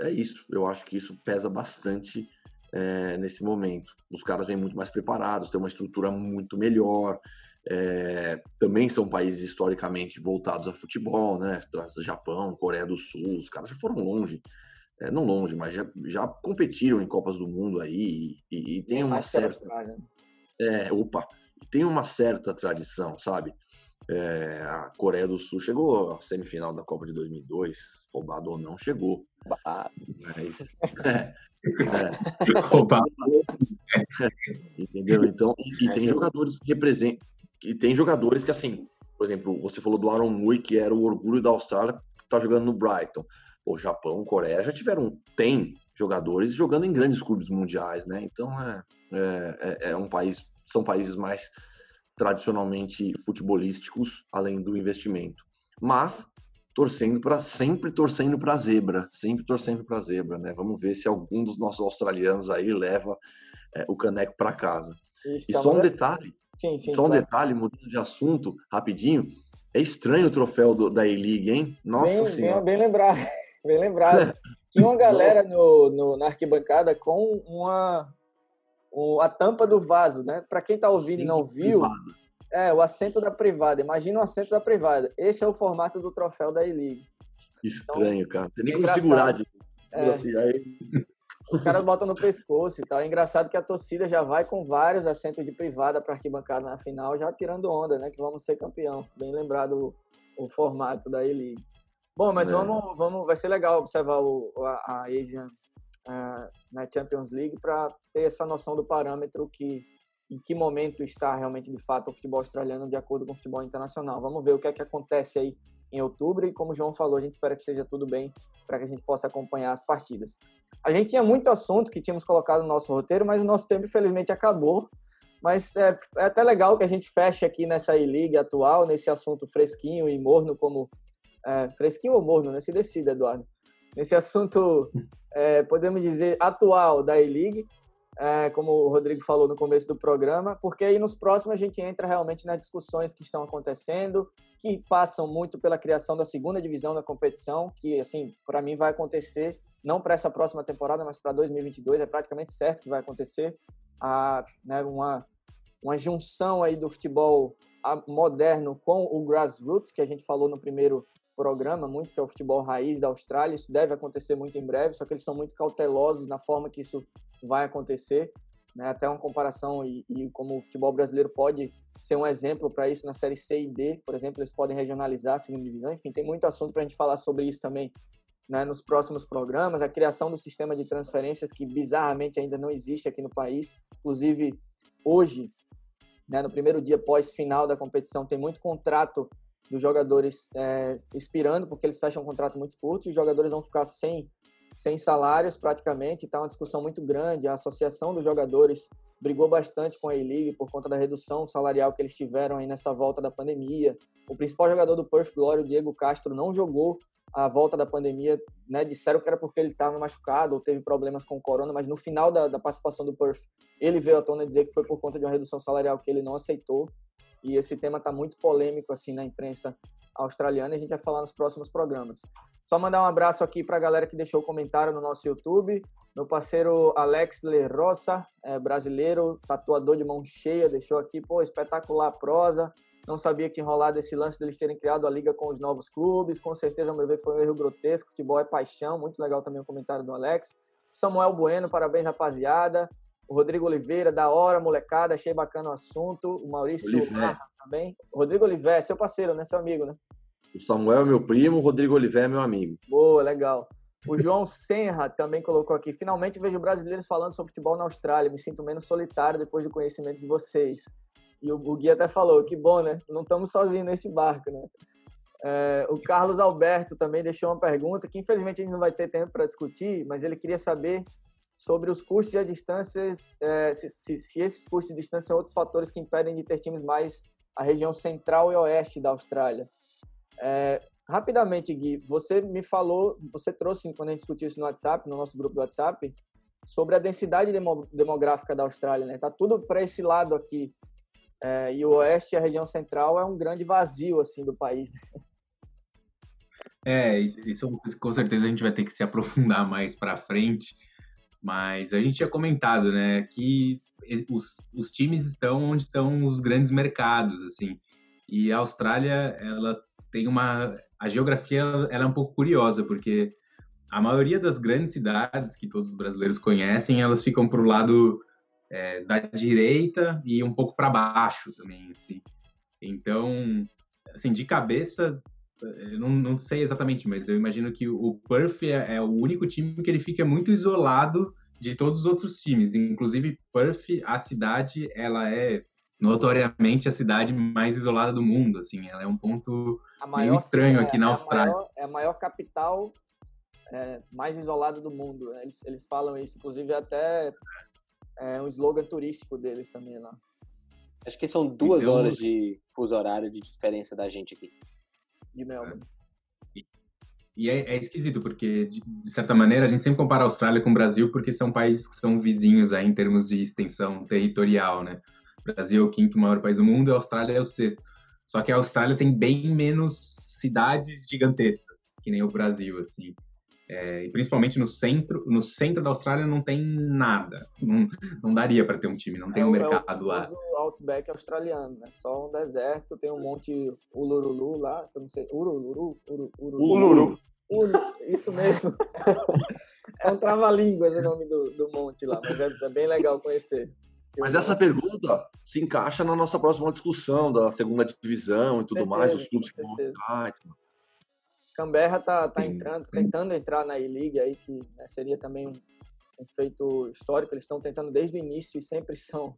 é, isso. Eu acho que isso pesa bastante é, nesse momento. Os caras vêm muito mais preparados, têm uma estrutura muito melhor. É, também são países historicamente voltados a futebol, né? Japão, Coreia do Sul, os caras já foram longe. É, não longe, mas já, já competiram em Copas do Mundo aí e, e, e tem uma certa. É, opa, tem uma certa tradição, sabe? É, a Coreia do Sul chegou à semifinal da Copa de 2002, roubado ou não, chegou. Mas, é, [laughs] [laughs] é, roubado. Entendeu? Então, e, e tem jogadores que representam, e tem jogadores que, assim, por exemplo, você falou do Aaron Mui, que era o orgulho da Austrália, tá jogando no Brighton. O Japão, Coreia já tiveram, tem jogadores jogando em grandes clubes mundiais, né? Então é, é, é, é um país, são países mais tradicionalmente futebolísticos, além do investimento. Mas torcendo para sempre torcendo para a zebra, sempre torcendo para a zebra, né? Vamos ver se algum dos nossos australianos aí leva é, o caneco para casa. E só um detalhe, sim, sim, só um detalhe, mudando de assunto rapidinho, é estranho o troféu do, da E-League, hein? Nossa
bem,
senhora.
Bem, bem lembrado, [laughs] bem lembrado. Tinha uma [laughs] galera no, no, na arquibancada com uma, um, a tampa do vaso, né? Para quem está ouvindo e não viu, é o assento da privada. Imagina o assento da privada. Esse é o formato do troféu da E-League.
Estranho, então, cara. Tem nem como segurar de é. assim, aí.
Os caras botam no pescoço e tal. É engraçado que a torcida já vai com vários assentos de privada para arquibancada na final, já tirando onda, né? Que vamos ser campeão. Bem lembrado o, o formato da E-League. Bom, mas é. vamos, vamos, vai ser legal observar o, a, a Asian na Champions League para ter essa noção do parâmetro que em que momento está realmente de fato o futebol australiano de acordo com o futebol internacional. Vamos ver o que é que acontece aí em outubro e como o João falou, a gente espera que seja tudo bem para que a gente possa acompanhar as partidas. A gente tinha muito assunto que tínhamos colocado no nosso roteiro, mas o nosso tempo infelizmente acabou. Mas é, é até legal que a gente feche aqui nessa E-League atual, nesse assunto fresquinho e morno, como. É, fresquinho ou morno, né? Se decida, Eduardo. Nesse assunto, é, podemos dizer, atual da E-League, é, como o Rodrigo falou no começo do programa, porque aí nos próximos a gente entra realmente nas discussões que estão acontecendo, que passam muito pela criação da segunda divisão da competição, que, assim, para mim vai acontecer, não para essa próxima temporada, mas para 2022, é praticamente certo que vai acontecer a, né, uma, uma junção aí do futebol moderno com o grassroots, que a gente falou no primeiro programa muito, que é o futebol raiz da Austrália. Isso deve acontecer muito em breve, só que eles são muito cautelosos na forma que isso vai acontecer. Né? Até uma comparação e, e como o futebol brasileiro pode ser um exemplo para isso na série C e D, por exemplo, eles podem regionalizar a segunda divisão. Enfim, tem muito assunto para a gente falar sobre isso também né, nos próximos programas, a criação do sistema de transferências que bizarramente ainda não existe aqui no país. Inclusive, hoje, né, no primeiro dia pós-final da competição, tem muito contrato dos jogadores é, expirando, porque eles fecham um contrato muito curto e os jogadores vão ficar sem, sem salários praticamente. Está uma discussão muito grande. A associação dos jogadores brigou bastante com a E-League por conta da redução salarial que eles tiveram aí nessa volta da pandemia. O principal jogador do Perth Glory, o Diego Castro, não jogou a volta da pandemia, né, disseram que era porque ele estava machucado ou teve problemas com o corona, mas no final da, da, participação do Perth, ele veio à tona dizer que foi por conta de uma redução salarial que ele não aceitou. E esse tema está muito polêmico assim na imprensa australiana e a gente vai falar nos próximos programas. Só mandar um abraço aqui para a galera que deixou comentário no nosso YouTube. Meu parceiro Alex Le Rosa, é, brasileiro, tatuador de mão cheia, deixou aqui, pô, espetacular prosa. Não sabia que enrolado esse lance deles terem criado a liga com os novos clubes. Com certeza, ao meu ver, foi um erro grotesco. Futebol é paixão. Muito legal também o comentário do Alex. Samuel Bueno, parabéns, rapaziada. O Rodrigo Oliveira, da hora, molecada. Achei bacana o assunto. O Maurício também. O Rodrigo Oliveira, seu parceiro, né? Seu amigo, né?
O Samuel é meu primo, o Rodrigo Oliveira é meu amigo.
Boa, legal. O João Senra também colocou aqui. Finalmente vejo brasileiros falando sobre futebol na Austrália. Me sinto menos solitário depois do conhecimento de vocês. E o, o Gui até falou, que bom, né? Não estamos sozinhos nesse barco, né? É, o Carlos Alberto também deixou uma pergunta que infelizmente a gente não vai ter tempo para discutir, mas ele queria saber sobre os custos e as distâncias, é, se, se, se, esses custos de distância são outros fatores que impedem de ter times mais a região central e oeste da Austrália. É, rapidamente, Gui, você me falou, você trouxe quando a gente discutiu isso no WhatsApp, no nosso grupo do WhatsApp, sobre a densidade demográfica da Austrália, né? Tá tudo para esse lado aqui é, e o oeste, a região central, é um grande vazio assim do país. Né?
É, isso é com certeza a gente vai ter que se aprofundar mais para frente, mas a gente tinha comentado, né, que os, os times estão onde estão os grandes mercados, assim, e a Austrália, ela tem uma, a geografia, ela é um pouco curiosa, porque a maioria das grandes cidades que todos os brasileiros conhecem, elas ficam para o lado é, da direita e um pouco para baixo também, assim. Então, assim, de cabeça, eu não, não sei exatamente, mas eu imagino que o Perth é, é, o único time que ele fica muito isolado de todos os outros times. Inclusive, Perth, a cidade, ela é notoriamente a cidade mais isolada do mundo, assim. Ela é um ponto meio estranho aqui na é Austrália.
Maior, é a maior capital é, mais isolada do mundo. Né? Eles, eles falam isso, inclusive até é um slogan turístico deles também lá.
Acho que são duas então, horas de fuso horário de diferença da gente aqui.
De Melbourne.
É. E é, é, esquisito, porque, de, de, certa maneira, a gente sempre compara a Austrália com o Brasil, porque são países que são vizinhos aí, em termos de extensão territorial, né? O Brasil é o quinto maior país do mundo a Austrália é o sexto. Só que a Austrália tem bem menos cidades gigantescas, que nem o Brasil, assim. É, e principalmente no centro, no centro da Austrália não tem nada. Não, não daria para ter um time, não tem é, um mercado é o
lá.
O
outback australiano, né? Só um deserto, tem um monte Uluru lá, que eu não sei, Uruluru, Uru, Uru,
Uluru.
Uru, isso mesmo. [laughs] é um trava-línguas o nome do, do monte lá, mas é, é bem legal conhecer.
Mas essa pergunta se encaixa na nossa próxima discussão da segunda divisão e tudo certeza, mais, os clubes que vão entrar.
Canberra tá, tá entrando, tentando entrar na E-League aí, que né, seria também um, um feito histórico. Eles estão tentando desde o início e sempre [laughs] são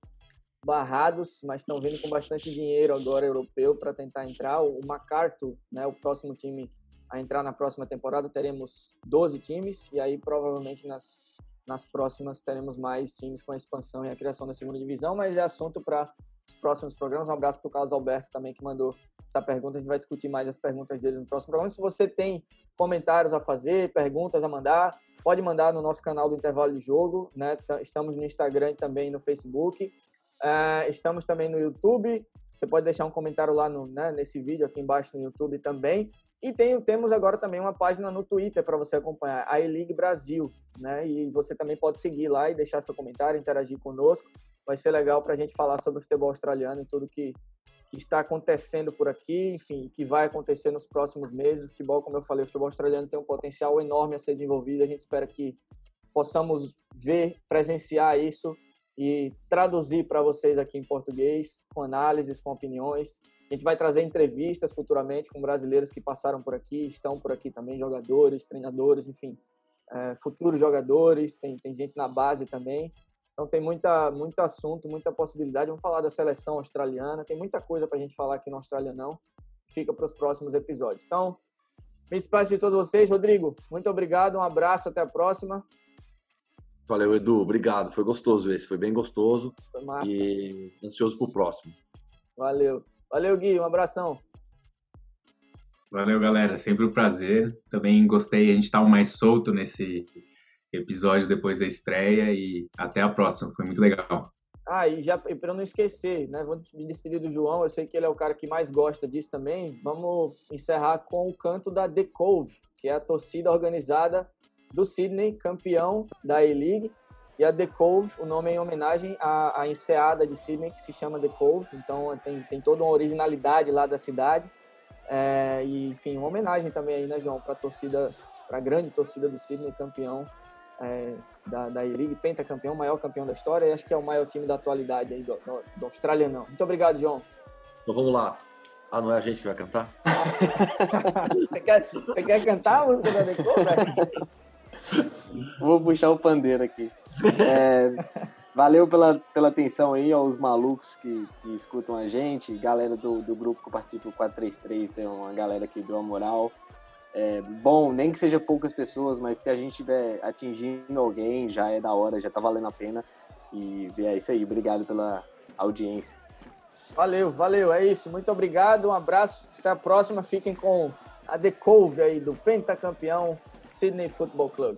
barrados, mas estão vindo com bastante dinheiro agora europeu para tentar entrar. O MacArthur, né, o próximo time a entrar na próxima temporada, teremos 12 times e aí provavelmente nas, nas próximas teremos mais times com a expansão e a criação da segunda divisão, mas é assunto para os próximos programas. Um abraço para o Carlos Alberto também que mandou essa pergunta. A gente vai discutir mais as perguntas dele no próximo programa. Se você tem comentários a fazer, perguntas a mandar, pode mandar no nosso canal do Intervalo de Jogo. Né? Estamos no Instagram e também no Facebook. Uh, estamos também no YouTube. Você pode deixar um comentário lá no, né, nesse vídeo aqui embaixo no YouTube também. E tem, temos agora também uma página no Twitter para você acompanhar, a E-League Brasil. Né? E você também pode seguir lá e deixar seu comentário, interagir conosco. Vai ser legal para a gente falar sobre o futebol australiano e tudo que, que está acontecendo por aqui, enfim, que vai acontecer nos próximos meses. O futebol, como eu falei, o futebol australiano tem um potencial enorme a ser desenvolvido. A gente espera que possamos ver, presenciar isso e traduzir para vocês aqui em português, com análises, com opiniões. A gente vai trazer entrevistas futuramente com brasileiros que passaram por aqui, estão por aqui também, jogadores, treinadores, enfim, é, futuros jogadores, tem, tem gente na base também. Então tem muita, muito assunto, muita possibilidade. Vamos falar da seleção australiana, tem muita coisa para a gente falar aqui no Austrália não. Fica para os próximos episódios. Então, me despeço de todos vocês. Rodrigo, muito obrigado, um abraço, até a próxima.
Valeu, Edu. Obrigado. Foi gostoso esse. Foi bem gostoso. Foi massa. E ansioso pro próximo.
Valeu. Valeu, Gui. Um abração.
Valeu, galera. Sempre um prazer. Também gostei. A gente estava mais solto nesse episódio depois da estreia e até a próxima. Foi muito legal.
Ah, e já para não esquecer, né? Vou me despedir do João. Eu sei que ele é o cara que mais gosta disso também. Vamos encerrar com o canto da The Cove, que é a torcida organizada do Sydney, campeão da A-League, e a The Cove, o nome é em homenagem à, à enseada de Sydney, que se chama The Cove, então tem, tem toda uma originalidade lá da cidade, é, e enfim, uma homenagem também aí, né, João, para a torcida, para a grande torcida do Sydney, campeão é, da, da E-League, pentacampeão, maior campeão da história, e acho que é o maior time da atualidade aí do, do, do Australianão. Muito obrigado, João.
Então vamos lá. Ah, não é a gente que vai cantar? [laughs]
você, quer, você quer cantar a música da Cove?
Vou puxar o pandeiro aqui. É, valeu pela, pela atenção aí aos malucos que, que escutam a gente, galera do, do grupo que participa do 433, tem uma galera que deu a moral. É, bom, nem que seja poucas pessoas, mas se a gente estiver atingindo alguém, já é da hora, já tá valendo a pena. E é isso aí, obrigado pela audiência.
Valeu, valeu, é isso. Muito obrigado, um abraço, até a próxima. Fiquem com a The Cove aí do pentacampeão Sydney Football Club.